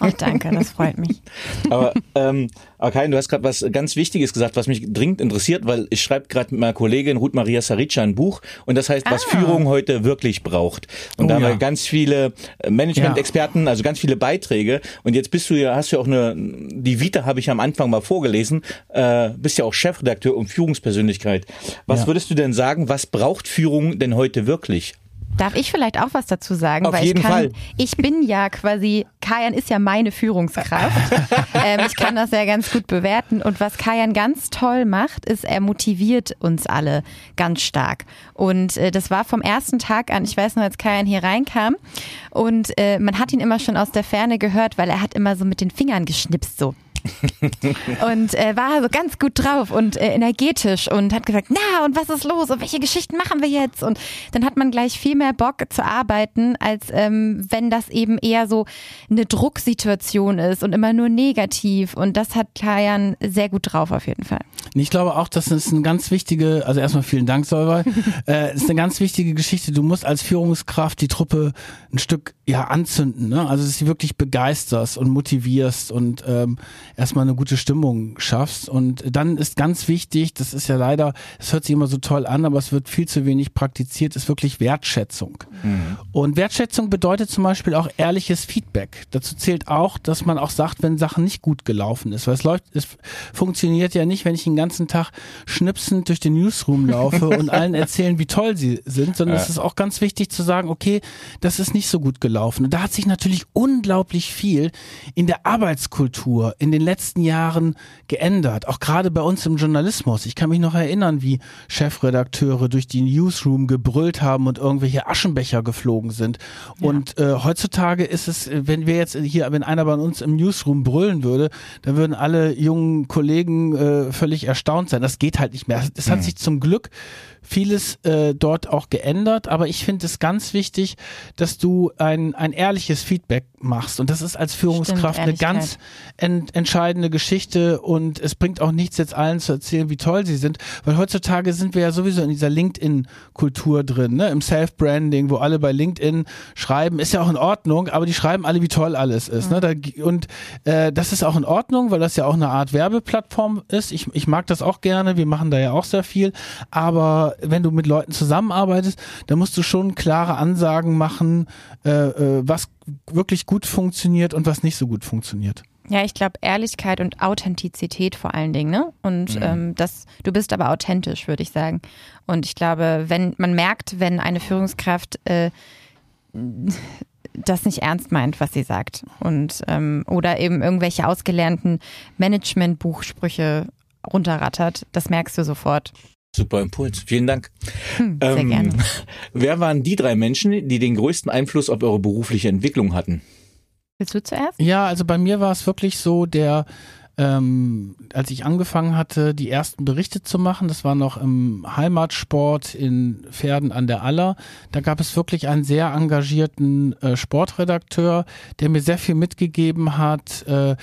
Oh, danke, das freut mich. Aber ähm, Akain, du hast gerade was ganz Wichtiges gesagt, was mich dringend interessiert, weil ich schreibe gerade mit meiner Kollegin Ruth Maria Sarica ein Buch und das heißt, was ah. Führung heute wirklich braucht. Und oh, da haben ja. wir ganz viele äh, Management-Experten, also ganz viele Beiträge. Und jetzt bist du ja, hast du ja auch eine, die Vita habe ich am Anfang mal vorgelesen, äh, bist ja auch Chefredakteur und Führungspersönlichkeit. Was ja. würdest du denn sagen, was braucht Führung denn heute wirklich? Darf ich vielleicht auch was dazu sagen? Auf weil jeden ich kann, Fall. Ich bin ja quasi, Kajan ist ja meine Führungskraft. *laughs* ähm, ich kann das ja ganz gut bewerten. Und was Kajan ganz toll macht, ist, er motiviert uns alle ganz stark. Und äh, das war vom ersten Tag an, ich weiß noch, als Kajan hier reinkam. Und äh, man hat ihn immer schon aus der Ferne gehört, weil er hat immer so mit den Fingern geschnipst, so *laughs* und äh, war so ganz gut drauf und äh, energetisch und hat gesagt, na und was ist los und welche Geschichten machen wir jetzt? Und dann hat man gleich viel mehr Bock zu arbeiten, als ähm, wenn das eben eher so eine Drucksituation ist und immer nur negativ. Und das hat Kajan sehr gut drauf auf jeden Fall. Ich glaube auch, das ist eine ganz wichtige, also erstmal vielen Dank, Solveig. *laughs* äh, ist eine ganz wichtige Geschichte. Du musst als Führungskraft die Truppe ein Stück ja anzünden, ne? Also dass sie wirklich begeisterst und motivierst und ähm, erstmal eine gute Stimmung schaffst. Und dann ist ganz wichtig, das ist ja leider, es hört sich immer so toll an, aber es wird viel zu wenig praktiziert, ist wirklich Wertschätzung. Mhm. Und Wertschätzung bedeutet zum Beispiel auch ehrliches Feedback. Dazu zählt auch, dass man auch sagt, wenn Sachen nicht gut gelaufen ist. Weil es läuft, es funktioniert ja nicht, wenn ich den ganzen Tag schnipsend durch den Newsroom laufe *laughs* und allen erzählen, wie toll sie sind, sondern ja. es ist auch ganz wichtig zu sagen, okay, das ist nicht so gut gelaufen. Und da hat sich natürlich unglaublich viel in der Arbeitskultur in den letzten Jahren geändert. Auch gerade bei uns im Journalismus. Ich kann mich noch erinnern, wie Chefredakteure durch die Newsroom gebrüllt haben und irgendwelche Aschenbecher geflogen sind. Ja. Und äh, heutzutage ist es, wenn wir jetzt hier, wenn einer bei uns im Newsroom brüllen würde, dann würden alle jungen Kollegen äh, völlig erstaunt sein. Das geht halt nicht mehr. Es hat mhm. sich zum Glück vieles äh, dort auch geändert, aber ich finde es ganz wichtig, dass du ein, ein ehrliches Feedback machst. Und das ist als Führungskraft Stimmt, eine ganz ent entscheidende Geschichte und es bringt auch nichts, jetzt allen zu erzählen, wie toll sie sind, weil heutzutage sind wir ja sowieso in dieser LinkedIn-Kultur drin, ne? im Self-Branding, wo alle bei LinkedIn schreiben, ist ja auch in Ordnung, aber die schreiben alle, wie toll alles ist. Ne? Mhm. Ne? Da, und äh, das ist auch in Ordnung, weil das ja auch eine Art Werbeplattform ist. Ich, ich mag das auch gerne, wir machen da ja auch sehr viel, aber wenn du mit Leuten zusammenarbeitest, dann musst du schon klare Ansagen machen, äh, äh, was wirklich gut funktioniert und was nicht so gut funktioniert. Ja, ich glaube Ehrlichkeit und Authentizität vor allen Dingen, ne? Und mhm. ähm, das, du bist aber authentisch, würde ich sagen. Und ich glaube, wenn man merkt, wenn eine Führungskraft äh, das nicht ernst meint, was sie sagt. Und ähm, oder eben irgendwelche ausgelernten Management-Buchsprüche runterrattert, das merkst du sofort. Super Impuls. Vielen Dank. Hm, sehr ähm, gerne. *laughs* Wer waren die drei Menschen, die den größten Einfluss auf eure berufliche Entwicklung hatten? Willst du zuerst? Ja, also bei mir war es wirklich so, der ähm, als ich angefangen hatte, die ersten Berichte zu machen, das war noch im Heimatsport in Pferden an der Aller, da gab es wirklich einen sehr engagierten äh, Sportredakteur, der mir sehr viel mitgegeben hat, äh,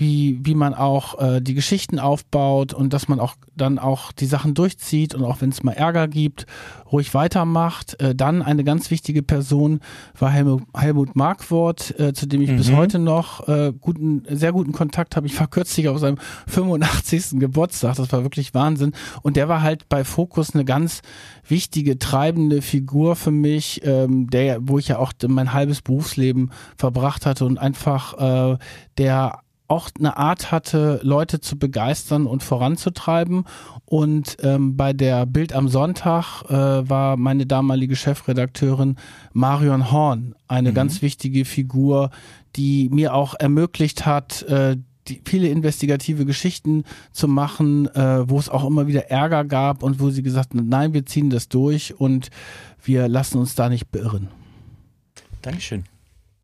wie, wie man auch äh, die Geschichten aufbaut und dass man auch dann auch die Sachen durchzieht und auch wenn es mal Ärger gibt, ruhig weitermacht. Äh, dann eine ganz wichtige Person war Helmut, Helmut Markwort, äh, zu dem ich mhm. bis heute noch äh, guten, sehr guten Kontakt habe. Ich war kürzlich auf seinem 85. Geburtstag, das war wirklich Wahnsinn. Und der war halt bei Fokus eine ganz wichtige, treibende Figur für mich, ähm, der, wo ich ja auch mein halbes Berufsleben verbracht hatte und einfach äh, der auch eine Art hatte, Leute zu begeistern und voranzutreiben. Und ähm, bei der Bild am Sonntag äh, war meine damalige Chefredakteurin Marion Horn eine mhm. ganz wichtige Figur, die mir auch ermöglicht hat, äh, die, viele investigative Geschichten zu machen, äh, wo es auch immer wieder Ärger gab und wo sie gesagt hat, nein, wir ziehen das durch und wir lassen uns da nicht beirren. Dankeschön.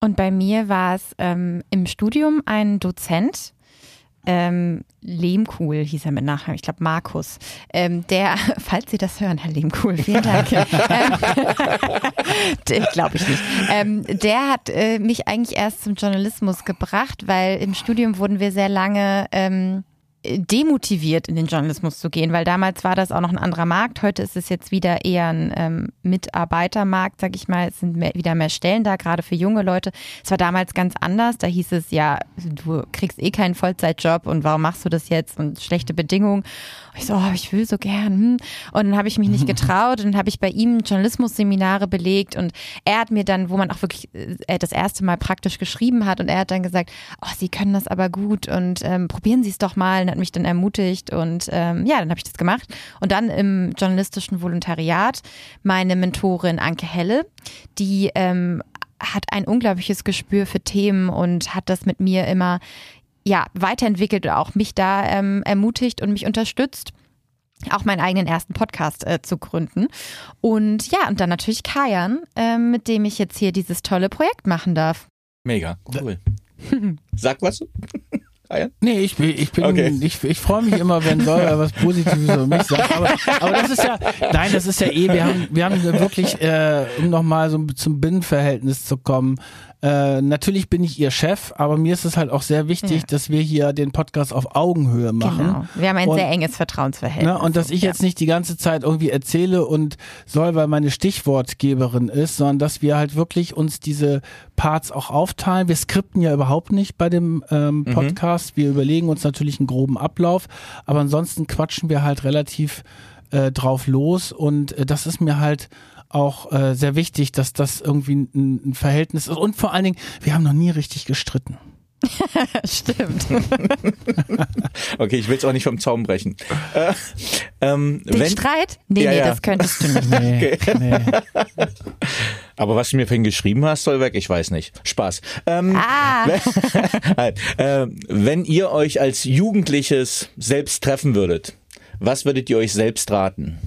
Und bei mir war es ähm, im Studium ein Dozent, ähm, Lehmkuhl hieß er mit Nachnamen, ich glaube Markus. Ähm, der, *laughs* falls Sie das hören, Herr Lehmkuhl, vielen Dank. *laughs* ähm, *laughs* glaube ich nicht. Ähm, der hat äh, mich eigentlich erst zum Journalismus gebracht, weil im Studium wurden wir sehr lange ähm, demotiviert, in den Journalismus zu gehen, weil damals war das auch noch ein anderer Markt. Heute ist es jetzt wieder eher ein ähm, Mitarbeitermarkt, sag ich mal. Es sind mehr, wieder mehr Stellen da, gerade für junge Leute. Es war damals ganz anders. Da hieß es ja, du kriegst eh keinen Vollzeitjob und warum machst du das jetzt und schlechte Bedingungen. Ich so, oh, ich will so gern. Hm. Und dann habe ich mich nicht *laughs* getraut und dann habe ich bei ihm Journalismusseminare belegt und er hat mir dann, wo man auch wirklich äh, das erste Mal praktisch geschrieben hat und er hat dann gesagt, oh, Sie können das aber gut und ähm, probieren Sie es doch mal. Und hat mich dann ermutigt und ähm, ja, dann habe ich das gemacht. Und dann im journalistischen Volontariat meine Mentorin Anke Helle, die ähm, hat ein unglaubliches Gespür für Themen und hat das mit mir immer ja, weiterentwickelt und auch mich da ähm, ermutigt und mich unterstützt auch meinen eigenen ersten Podcast äh, zu gründen. Und ja, und dann natürlich Kajan, äh, mit dem ich jetzt hier dieses tolle Projekt machen darf. Mega, cool. *laughs* Sag was. Ja? Nee, ich, bin- ich bin, Okay. ich, ich freue mich immer, wenn Säuber was Positives über mich sagt. Aber, aber das ist ja, nein, das ist ja eh, wir haben, wir haben wirklich, äh, um nochmal so zum Binnenverhältnis zu kommen, äh, natürlich bin ich ihr Chef, aber mir ist es halt auch sehr wichtig, Ja. dass wir hier den Podcast auf Augenhöhe machen. Genau. Wir haben ein Und- sehr enges Vertrauensverhältnis. Ne, und dass ich Ja. jetzt nicht die ganze Zeit irgendwie erzähle und soll, weil meine Stichwortgeberin ist, sondern dass wir halt wirklich uns diese Parts auch aufteilen. Wir skripten ja überhaupt nicht bei dem ähm, Podcast. Wir überlegen uns natürlich einen groben Ablauf, aber ansonsten quatschen wir halt relativ äh, drauf los und äh, das ist mir halt auch äh, sehr wichtig, dass das irgendwie ein, ein Verhältnis ist und vor allen Dingen, wir haben noch nie richtig gestritten. *laughs* Stimmt. *laughs* Okay, ich will es auch nicht vom Zaum brechen. Äh, ähm, Den wenn, Streit? Nee, Ja, nee, ja. das könntest du nicht. *laughs* Nee, nee. aber was du mir vorhin geschrieben hast, soll weg, ich weiß nicht. Spaß. Ähm, Ah, Nein, äh, wenn ihr euch als Jugendliches selbst treffen würdet, was würdet ihr euch selbst raten?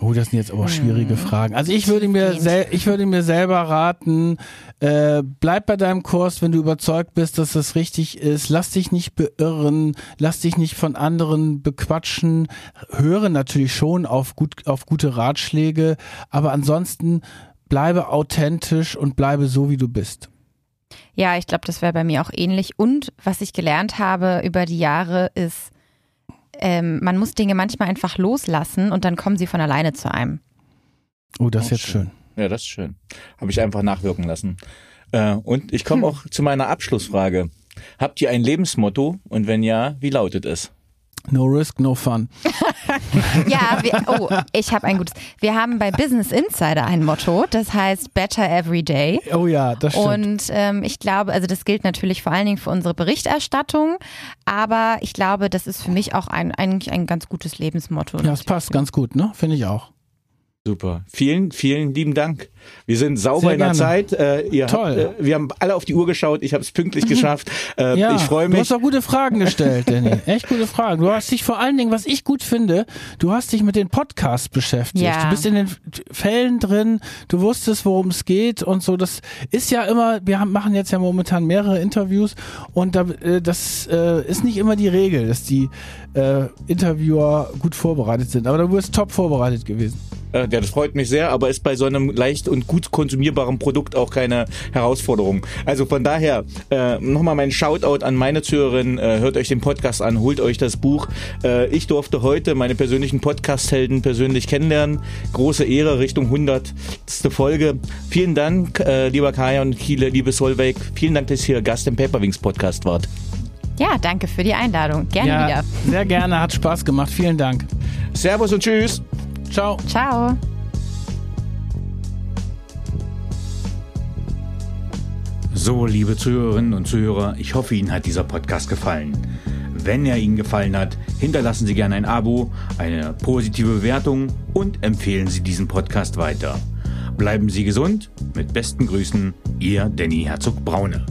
Oh, das sind jetzt aber schwierige Fragen. Also ich würde mir, ich würde mir selber raten, äh, bleib bei deinem Kurs, wenn du überzeugt bist, dass das richtig ist. Lass dich nicht beirren, lass dich nicht von anderen bequatschen. Höre natürlich schon auf gut, auf gute Ratschläge, aber ansonsten bleibe authentisch und bleibe so, wie du bist. ja, ich glaube, das wäre bei mir auch ähnlich. Und was ich gelernt habe über die Jahre ist, ähm, man muss Dinge manchmal einfach loslassen und dann kommen sie von alleine zu einem. Oh, das ist jetzt schön. Ja, das ist schön. Habe ich einfach nachwirken lassen. Äh, und ich Hm. komme auch zu meiner Abschlussfrage. Habt ihr ein Lebensmotto? Und wenn ja, wie lautet es? No risk, no fun. *laughs* *laughs* Ja, wir, oh, ich habe ein gutes. Wir haben bei Business Insider ein Motto, das heißt Better Every Day. Oh ja, das stimmt. Und ähm, ich glaube, also das gilt natürlich vor allen Dingen für unsere Berichterstattung, aber ich glaube, das ist für mich auch ein, eigentlich ein ganz gutes Lebensmotto. ja, das passt ganz gut, ne? Finde ich auch. Super. Vielen, vielen lieben Dank. Wir sind sauber in der. Zeit. Äh, ihr Toll. Habt, äh, wir haben alle auf die Uhr geschaut. Ich habe es pünktlich geschafft. Äh, Ja, ich freue du mich. hast auch gute Fragen gestellt, *laughs* Danny. Echt gute Fragen. Du hast dich vor allen Dingen, was ich gut finde, du hast dich mit den Podcasts beschäftigt. Ja. Du bist in den Fällen drin, du wusstest, worum es geht und so. Das ist ja immer, wir haben, machen jetzt ja momentan mehrere Interviews und da, äh, das äh, ist nicht immer die Regel, dass die äh, Interviewer gut vorbereitet sind. Aber du bist top vorbereitet gewesen. Äh, ja, das freut mich sehr, aber ist bei so einem leicht und gut konsumierbaren Produkt auch keine Herausforderung. Also von daher äh, nochmal mein Shoutout an meine Zuhörerin. Äh, hört euch den Podcast an, holt euch das Buch. Äh, ich durfte heute meine persönlichen Podcast-Helden persönlich kennenlernen. Große Ehre Richtung 100. Folge. Vielen Dank, äh, lieber Kaya und Kiele, liebe Solveig. Vielen Dank, dass ihr Gast im Paperwings Podcast wart. Ja, danke für die Einladung. Gerne ja, wieder. sehr gerne, hat Spaß gemacht. Vielen Dank. Servus und tschüss. Ciao. Ciao. So, liebe Zuhörerinnen und Zuhörer, ich hoffe, Ihnen hat dieser Podcast gefallen. Wenn er Ihnen gefallen hat, hinterlassen Sie gerne ein Abo, eine positive Bewertung und empfehlen Sie diesen Podcast weiter. Bleiben Sie gesund. Mit besten Grüßen, Ihr Danny Herzog Braune.